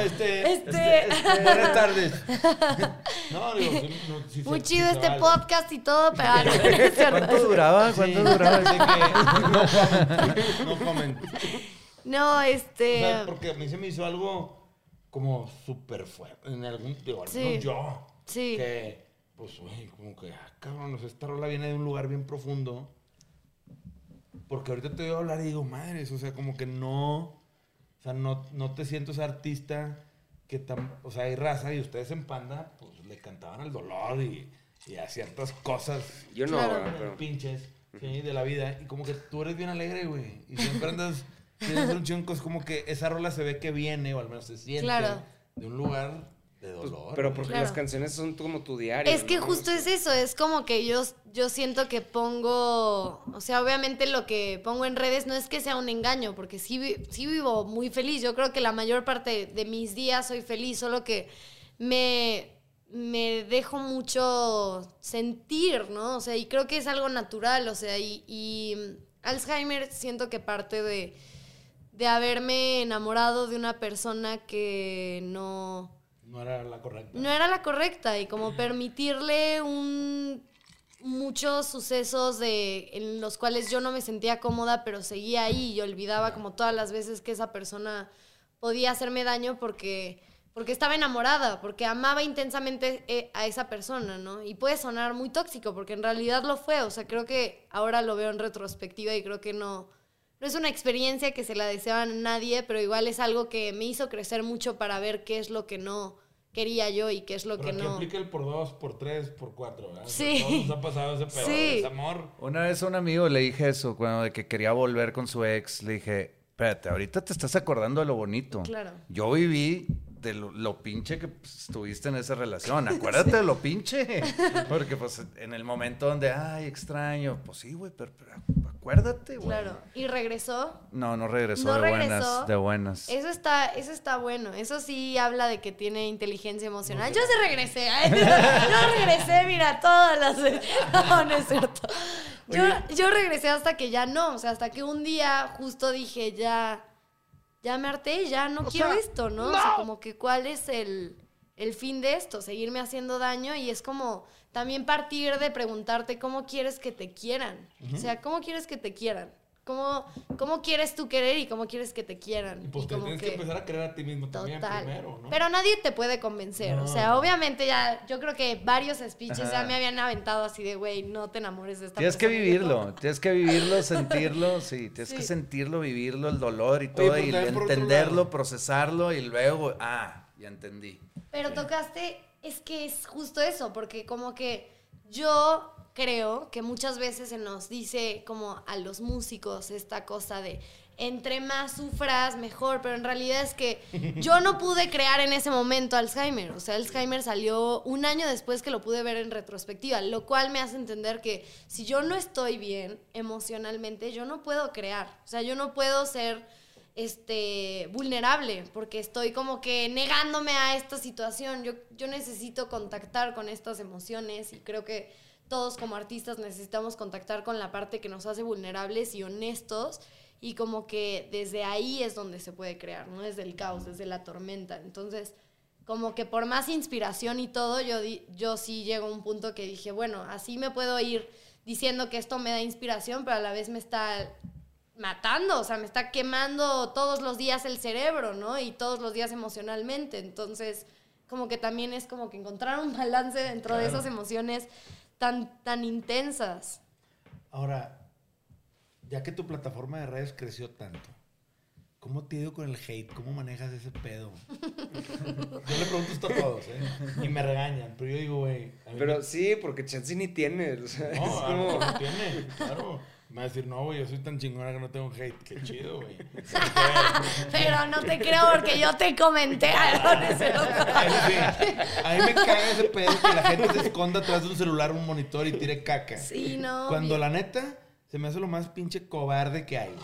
Speaker 1: este,
Speaker 2: este-
Speaker 1: este, este, buenas tardes. No, digo, no, sí
Speaker 2: Muy
Speaker 1: se-
Speaker 2: chido este
Speaker 1: vale.
Speaker 2: podcast y todo, pero ah, no, no es cierto.
Speaker 4: ¿Cuánto duraba?
Speaker 1: Sí,
Speaker 4: ¿Cuánto duraba?
Speaker 1: que no comment, no comment.
Speaker 2: No,
Speaker 1: O
Speaker 2: este.
Speaker 1: sea, porque a mí se me hizo algo como súper fuerte. En algún, digo,
Speaker 2: Sí.
Speaker 1: yo.
Speaker 2: Sí.
Speaker 1: Que, pues, güey, como que, ah, cabrón, esta rola viene de un lugar bien profundo. Porque ahorita te voy a hablar y digo, madres, o sea, como que no. O sea, no, no te siento ese artista que tan. O sea, hay raza y ustedes en Panda, pues le cantaban al dolor y, y a ciertas cosas
Speaker 3: Yo no,
Speaker 2: Claro.
Speaker 3: güey, pero...
Speaker 1: pinches sí, de la vida. Y como que tú eres bien alegre, güey. Y siempre andas. Tienes un chingo, es como que esa rola se ve que viene, o al menos se siente,
Speaker 2: Claro.
Speaker 1: de un lugar de
Speaker 3: pues,
Speaker 1: dolor.
Speaker 3: pero porque
Speaker 2: Claro.
Speaker 3: las canciones son como tu diario.
Speaker 2: Es que
Speaker 3: ¿no?
Speaker 2: justo es eso, es como que yo, yo siento que pongo, o sea, obviamente lo que pongo en redes no es que sea un engaño, porque sí, sí vivo muy feliz, yo creo que la mayor parte de mis días soy feliz, solo que me, me dejo mucho sentir, ¿no? O sea, y creo que es algo natural, o sea, y, y Alzheimer siento que parte de, de haberme enamorado de una persona que no,
Speaker 1: No era la correcta.
Speaker 2: no era la correcta y como permitirle un muchos sucesos de en los cuales yo no me sentía cómoda pero seguía ahí y olvidaba como todas las veces que esa persona podía hacerme daño porque porque estaba enamorada porque amaba intensamente eh, a esa persona no y puede sonar muy tóxico porque en realidad lo fue o sea creo que ahora lo veo en retrospectiva y creo que no no es una experiencia que se la deseaba a nadie pero igual es algo que me hizo crecer mucho para ver qué es lo que no quería yo y qué es lo
Speaker 1: Pero
Speaker 2: que no
Speaker 1: aplica el por dos, por tres, por cuatro, ¿verdad?
Speaker 2: Sí.
Speaker 1: Todos nos ha pasado ese pedo,
Speaker 2: Sí.
Speaker 1: ese amor.
Speaker 4: Una vez a un amigo le dije eso, cuando de que quería volver con su ex, le dije, espérate, ahorita te estás acordando de lo bonito.
Speaker 2: Claro.
Speaker 4: Yo viví de lo, lo pinche que pues, estuviste en esa relación. Acuérdate de lo pinche. Porque pues en el momento donde, ay, extraño, pues sí, güey, pero, pero acuérdate, güey.
Speaker 2: Claro. Y regresó.
Speaker 4: No, no regresó
Speaker 2: No
Speaker 4: de
Speaker 2: regresó.
Speaker 4: buenas, de buenas.
Speaker 2: Eso está, eso está bueno. Eso sí habla de que tiene inteligencia emocional. Yo sí regresé. ay, Yo regresé, mira, todas las. No, no es cierto. Yo, yo regresé hasta que ya no. O sea, hasta que un día justo dije, ya, ya me harté, ya no quiero esto, ¿no? O sea, como que cuál es el, el fin de esto, seguirme haciendo daño y es como también partir de preguntarte cómo quieres que te quieran. O sea, ¿cómo quieres que te quieran? ¿Cómo, ¿Cómo quieres tú querer y cómo quieres que te quieran?
Speaker 1: Y pues
Speaker 2: Y
Speaker 1: te
Speaker 2: como
Speaker 1: tienes que... empezar a creer a ti mismo también primero, ¿no?
Speaker 2: Pero nadie te puede convencer. O sea, obviamente ya, yo creo que varios speeches ya me habían aventado así de, güey, no te enamores de esta
Speaker 4: Tienes que
Speaker 2: persona".
Speaker 4: vivirlo, tienes que vivirlo, sentirlo, sí, tienes
Speaker 2: Sí.
Speaker 4: que sentirlo, vivirlo, el dolor y todo, y entenderlo, procesarlo y luego, ah, ya entendí.
Speaker 2: Pero tocaste, es que es justo eso, porque como que yo creo que muchas veces se nos dice como a los músicos esta cosa de entre más sufras, mejor, pero en realidad es que yo no pude crear en ese momento Alzheimer, o sea, Alzheimer salió un año después que lo pude ver en retrospectiva, lo cual me hace entender que si yo no estoy bien emocionalmente, yo no puedo crear, o sea, yo no puedo ser este, vulnerable, porque estoy como que negándome a esta situación. Yo, yo necesito contactar con estas emociones y creo que todos como artistas necesitamos contactar con la parte que nos hace vulnerables y honestos y como que desde ahí es donde se puede crear, ¿no? Desde el caos, desde la tormenta. Entonces, como que por más inspiración y todo, yo, yo sí llego a un punto que dije, bueno, así me puedo ir diciendo que esto me da inspiración, pero a la vez me está matando, o sea, me está quemando todos los días el cerebro, ¿no? Y todos los días emocionalmente. Entonces, como que también es como que encontrar un balance dentro de esas emociones tan, tan intensas.
Speaker 1: Ahora, ya que tu plataforma de redes creció tanto, ¿cómo te ha ido con el hate? ¿Cómo manejas ese pedo? yo le pregunto esto a todos, ¿eh? Y me regañan, pero yo digo, güey.
Speaker 3: Pero sí, porque Chansey ni tiene. O sea, es
Speaker 1: No,
Speaker 3: como-
Speaker 1: no tiene, claro. Me va a decir, no, güey, yo soy tan chingona que no tengo hate. Qué chido, güey.
Speaker 2: Pero no te creo porque yo te comenté algo.
Speaker 1: sí, a mí me caga ese pedo que la gente se esconda atrás de un celular, un monitor y tire caca.
Speaker 2: Sí, no.
Speaker 1: Cuando
Speaker 2: bien.
Speaker 1: la neta se me hace lo más pinche cobarde que hay.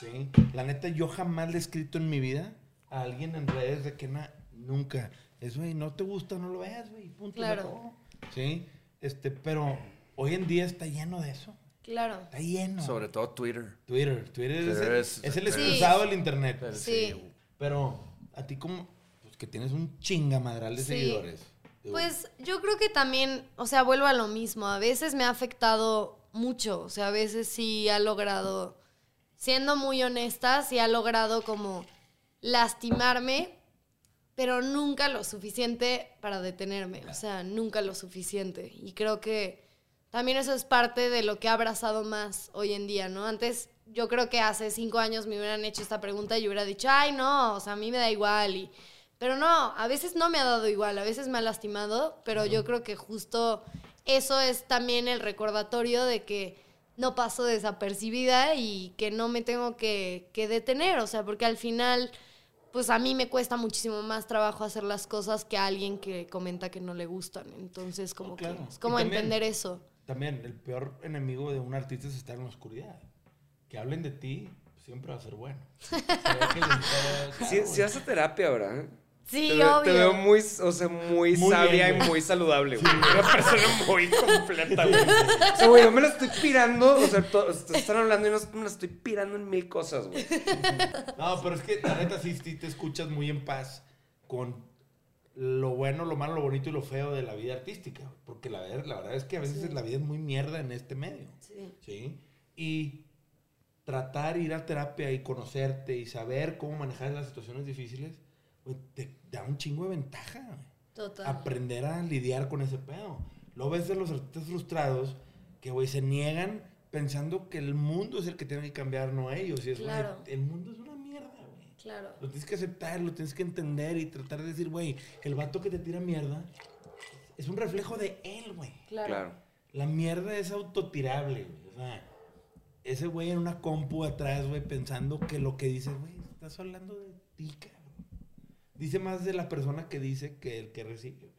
Speaker 1: ¿Sí? La neta, yo jamás le he escrito en mi vida a alguien en redes de que na- nunca. Es, güey, no te gusta, no lo veas, güey. Punto.
Speaker 2: Claro.
Speaker 1: Sí. Este, pero hoy en día está lleno de eso.
Speaker 2: Claro.
Speaker 1: Está lleno.
Speaker 4: Sobre todo Twitter.
Speaker 1: Twitter. Twitter, es,
Speaker 4: Twitter
Speaker 1: el,
Speaker 4: es-
Speaker 1: es el
Speaker 2: Sí.
Speaker 1: excusado del internet.
Speaker 2: Sí.
Speaker 1: Pero a ti como, pues que tienes un chingamadral de
Speaker 2: Sí.
Speaker 1: seguidores.
Speaker 2: Pues yo creo que también, o sea, vuelvo a lo mismo. A veces me ha afectado mucho. O sea, a veces sí ha logrado, siendo muy honesta, sí ha logrado como lastimarme, pero nunca lo suficiente para detenerme. O sea, nunca lo suficiente. Y creo que también eso es parte de lo que ha abrazado más hoy en día, ¿no? Antes yo creo que hace cinco años me hubieran hecho esta pregunta y yo hubiera dicho, ay, no, o sea, a mí me da igual. Y, pero no, a veces no me ha dado igual, a veces me ha lastimado, pero yo creo que justo eso es también el recordatorio de que no paso desapercibida y que no me tengo que, que detener, o sea, porque al final, pues a mí me cuesta muchísimo más trabajo hacer las cosas que a alguien que comenta que no le gustan. Entonces, como
Speaker 1: Oh, claro.
Speaker 2: que es como
Speaker 1: también-
Speaker 2: entender eso.
Speaker 1: También, el peor enemigo de un artista es estar en la oscuridad. Que hablen de ti siempre va a ser bueno. Está-
Speaker 3: Sí,
Speaker 1: claro,
Speaker 3: sí hace terapia ahora. ¿eh?
Speaker 2: Sí,
Speaker 3: te, veo- te
Speaker 2: obvio.
Speaker 3: veo muy, o sea, muy,
Speaker 1: Muy
Speaker 3: sabia
Speaker 1: bien,
Speaker 3: y muy saludable, güey. Una persona muy completa, güey. O sea, güey, yo me la estoy pirando, o sea, to- están hablando y no me la estoy pirando en mil cosas, güey.
Speaker 1: No, pero es que la neta sí, sí te escuchas muy en paz con lo bueno, lo malo, lo bonito y lo feo de la vida artística. Porque la, ver- la verdad es que a veces la vida es muy mierda en este medio.
Speaker 2: Sí.
Speaker 1: ¿sí? Y tratar ir a terapia y conocerte y saber cómo manejar las situaciones difíciles, güey, te da un chingo de ventaja.
Speaker 2: Total.
Speaker 1: Aprender a lidiar con ese pedo. Lo ves de los artistas frustrados que, güey, se niegan pensando que el mundo es el que tiene que cambiar, no ellos. Y es,
Speaker 2: Claro.
Speaker 1: el mundo es.
Speaker 2: Claro.
Speaker 1: Lo tienes que aceptar, lo tienes que entender y tratar de decir, güey, el vato que te tira mierda es un reflejo de él, güey.
Speaker 2: Claro.
Speaker 3: Claro.
Speaker 1: La mierda es autotirable, güey. O sea, ese güey en una compu atrás, güey, pensando que lo que dice, güey, estás hablando de ti, cabrón. Dice más de la persona que dice que el que recibe.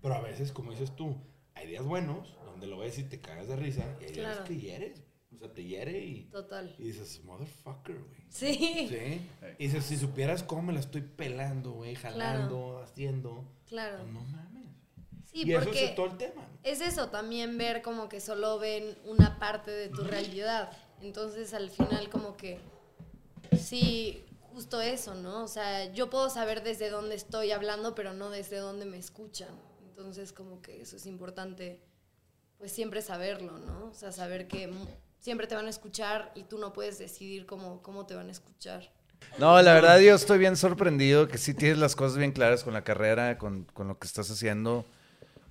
Speaker 1: Pero a veces, como dices tú, hay días buenos donde lo ves y te cagas de risa y hay días
Speaker 2: Claro.
Speaker 1: que hieres. Sea, te hiere y,
Speaker 2: Total.
Speaker 1: y dices, motherfucker, güey.
Speaker 2: Sí.
Speaker 1: Sí. Y dices, si supieras cómo me la estoy pelando, güey, jalando, haciendo.
Speaker 2: Claro.
Speaker 1: pues no mames.
Speaker 2: Sí,
Speaker 1: y eso
Speaker 2: porque
Speaker 1: es todo el tema.
Speaker 2: es eso, también ver como que solo ven una parte de tu realidad. Entonces al final como que sí, justo eso, ¿no? O sea, yo puedo saber desde dónde estoy hablando, pero no desde dónde me escuchan. Entonces como que eso es importante, pues siempre saberlo, ¿no? O sea, saber que siempre te van a escuchar y tú no puedes decidir cómo, cómo te van a escuchar.
Speaker 4: No, la verdad yo estoy bien sorprendido que sí tienes las cosas bien claras con la carrera, con, con lo que estás haciendo.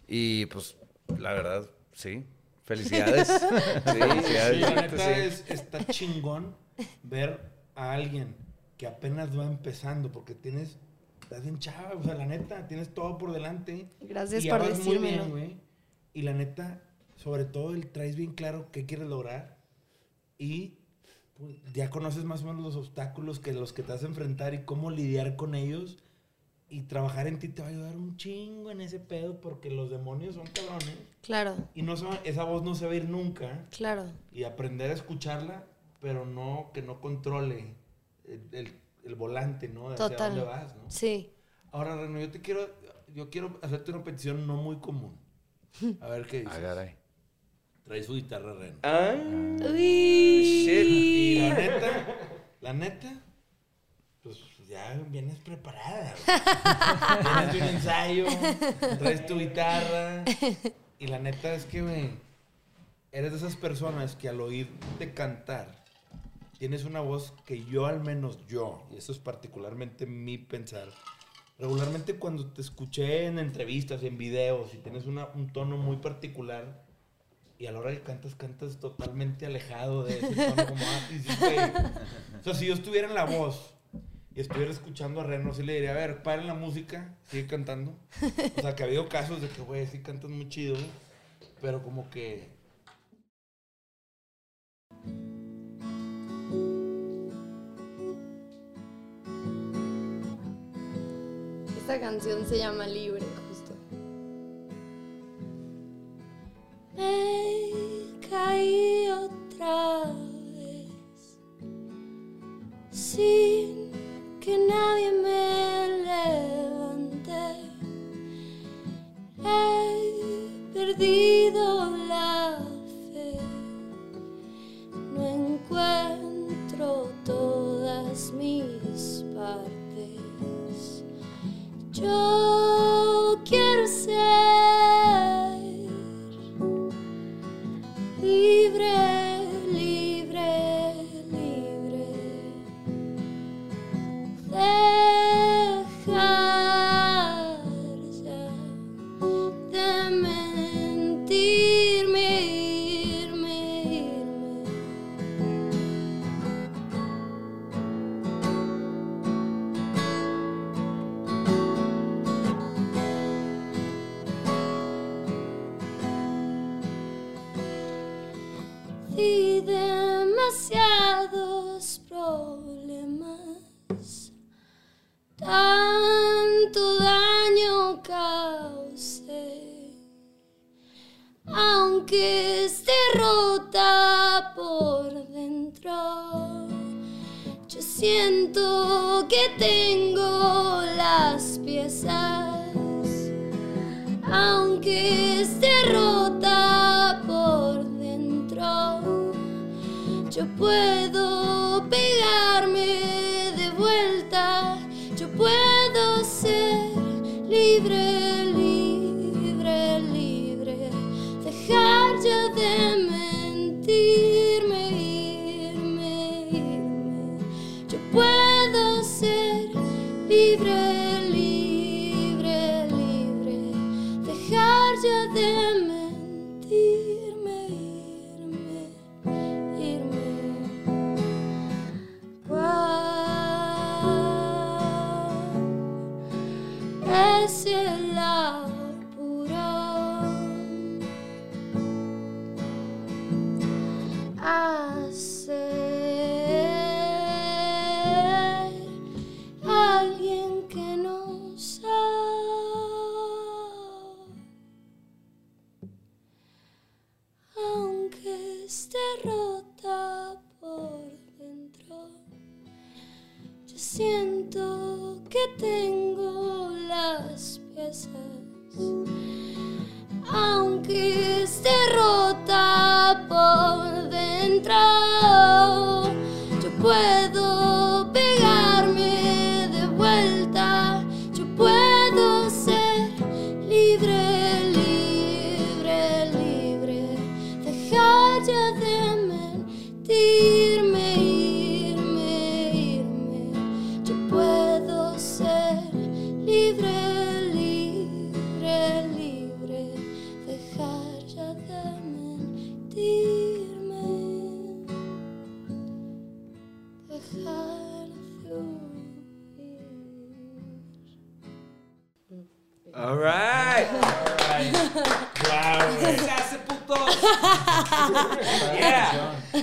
Speaker 4: Y pues, la verdad, sí. Felicidades.
Speaker 3: Sí,
Speaker 4: Felicidades.
Speaker 1: Sí, la neta
Speaker 3: sí.
Speaker 1: es, está chingón ver a alguien que apenas va empezando, porque tienes, estás bien chava, o sea, la neta, tienes todo por delante.
Speaker 2: Gracias
Speaker 1: y
Speaker 2: por
Speaker 1: muy
Speaker 2: decírmelo.
Speaker 1: bien, güey. Y la neta, sobre todo, el traes bien claro qué quieres lograr y pues, ya conoces más o menos los obstáculos que los que te vas a enfrentar y cómo lidiar con ellos. Y trabajar en ti te va a ayudar un chingo en ese pedo porque los demonios son cabrones.
Speaker 2: Claro,
Speaker 1: Y no se va- esa voz no se va a ir nunca
Speaker 2: claro.
Speaker 1: y aprender a escucharla, pero no que no controle el, el- el volante, ¿no? De hacia
Speaker 2: Total.
Speaker 1: dónde vas, ¿no?
Speaker 2: Sí.
Speaker 1: Ahora, Reno, yo te quiero, yo quiero hacerte una petición no muy común. A ver qué dices.
Speaker 4: Ah, caray.
Speaker 1: Trae su guitarra, Reno.
Speaker 3: Ah,
Speaker 2: Uy.
Speaker 1: Y la neta, la neta, pues ya vienes preparada. de un ensayo, traes tu guitarra. Y la neta es que, güey, eres de esas personas que al oírte cantar, tienes una voz que yo, al menos yo, y eso es particularmente mi pensar, regularmente cuando te escuché en entrevistas, en videos, y tienes una- un tono muy particular, y a la hora que cantas, cantas totalmente alejado de ese tono, como, ah, sí, güey. O sea, si yo estuviera en la voz y estuviera escuchando a Reno, sí le diría, a ver, paren la música, sigue cantando. O sea, que ha habido casos de que, güey, sí cantas muy chido, pero como que
Speaker 2: Esta canción se llama Libre, Me caí otra vez sin que nadie me levante. He perdido la fe, no encuentro todas mis partes. Yo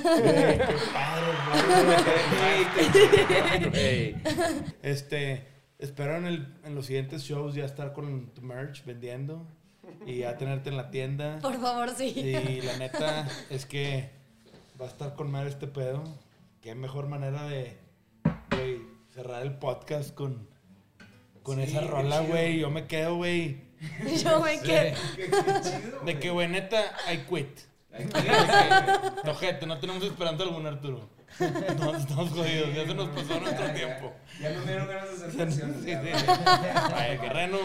Speaker 1: Qué padre, güey.
Speaker 3: Hey.
Speaker 1: Este, espero en, el- en los siguientes shows ya estar con tu merch vendiendo y ya tenerte en la tienda.
Speaker 2: Por favor, sí.
Speaker 1: Y la neta es que va a estar con madre este pedo. Qué mejor manera de, cerrar el podcast con, con esa rola, güey. Yo me quedo, güey.
Speaker 2: Yo me quedo.
Speaker 1: De que, güey, neta, I quit. No, gente, no tenemos esperanza alguna, Arturo. No, estamos jodidos, ya se nos pasó nuestro tiempo.
Speaker 3: Ya no me dieron ganas de
Speaker 1: Sí,
Speaker 3: hacer
Speaker 1: sí,
Speaker 3: canciones.
Speaker 1: sí. Vaya, Guerrero,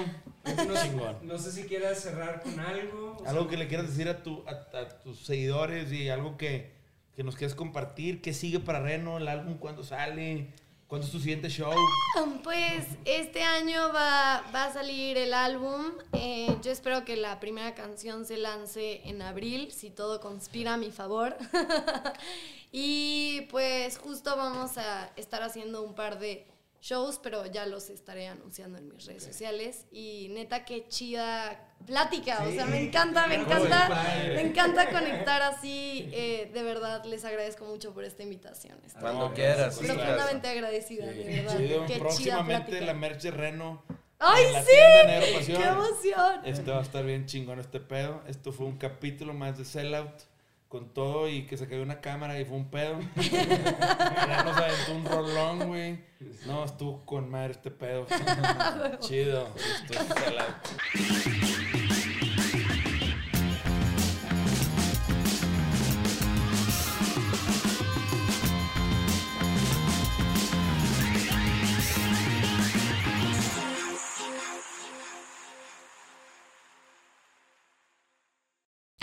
Speaker 1: chingón.
Speaker 3: No sé si quieras cerrar con algo. o
Speaker 1: Algo
Speaker 3: sea,
Speaker 1: que le quieras decir a, tu, a, a tus seguidores y algo que, que nos quieras compartir. ¿Qué sigue para Reno? ¿El álbum cuándo sale? ¿Cuándo es tu siguiente show?
Speaker 2: Pues este año va, va a salir el álbum. Eh, yo espero que la primera canción se lance en abril, si todo conspira a mi favor. y pues justo vamos a estar haciendo un par de shows, pero ya los estaré anunciando en mis redes sociales. Y neta, qué chida plática. o sea, me encanta, me encanta, me encanta conectar así. eh, de verdad, les agradezco mucho por esta invitación. Estoy
Speaker 4: Cuando quieras.
Speaker 1: Sí,
Speaker 2: profundamente agradecida, de verdad.
Speaker 1: Chido.
Speaker 2: Qué
Speaker 1: Próximamente la merch de Reno.
Speaker 2: ¡Ay, sí! ¡Qué emoción!
Speaker 1: Este va a estar bien chingón este pedo. Esto fue un capítulo más de Sellout. Con todo y que se cayó una cámara y fue un pedo. Ya nos aventó un rolón, güey. No, estuvo con madre este pedo. Chido. Esto es Sellout.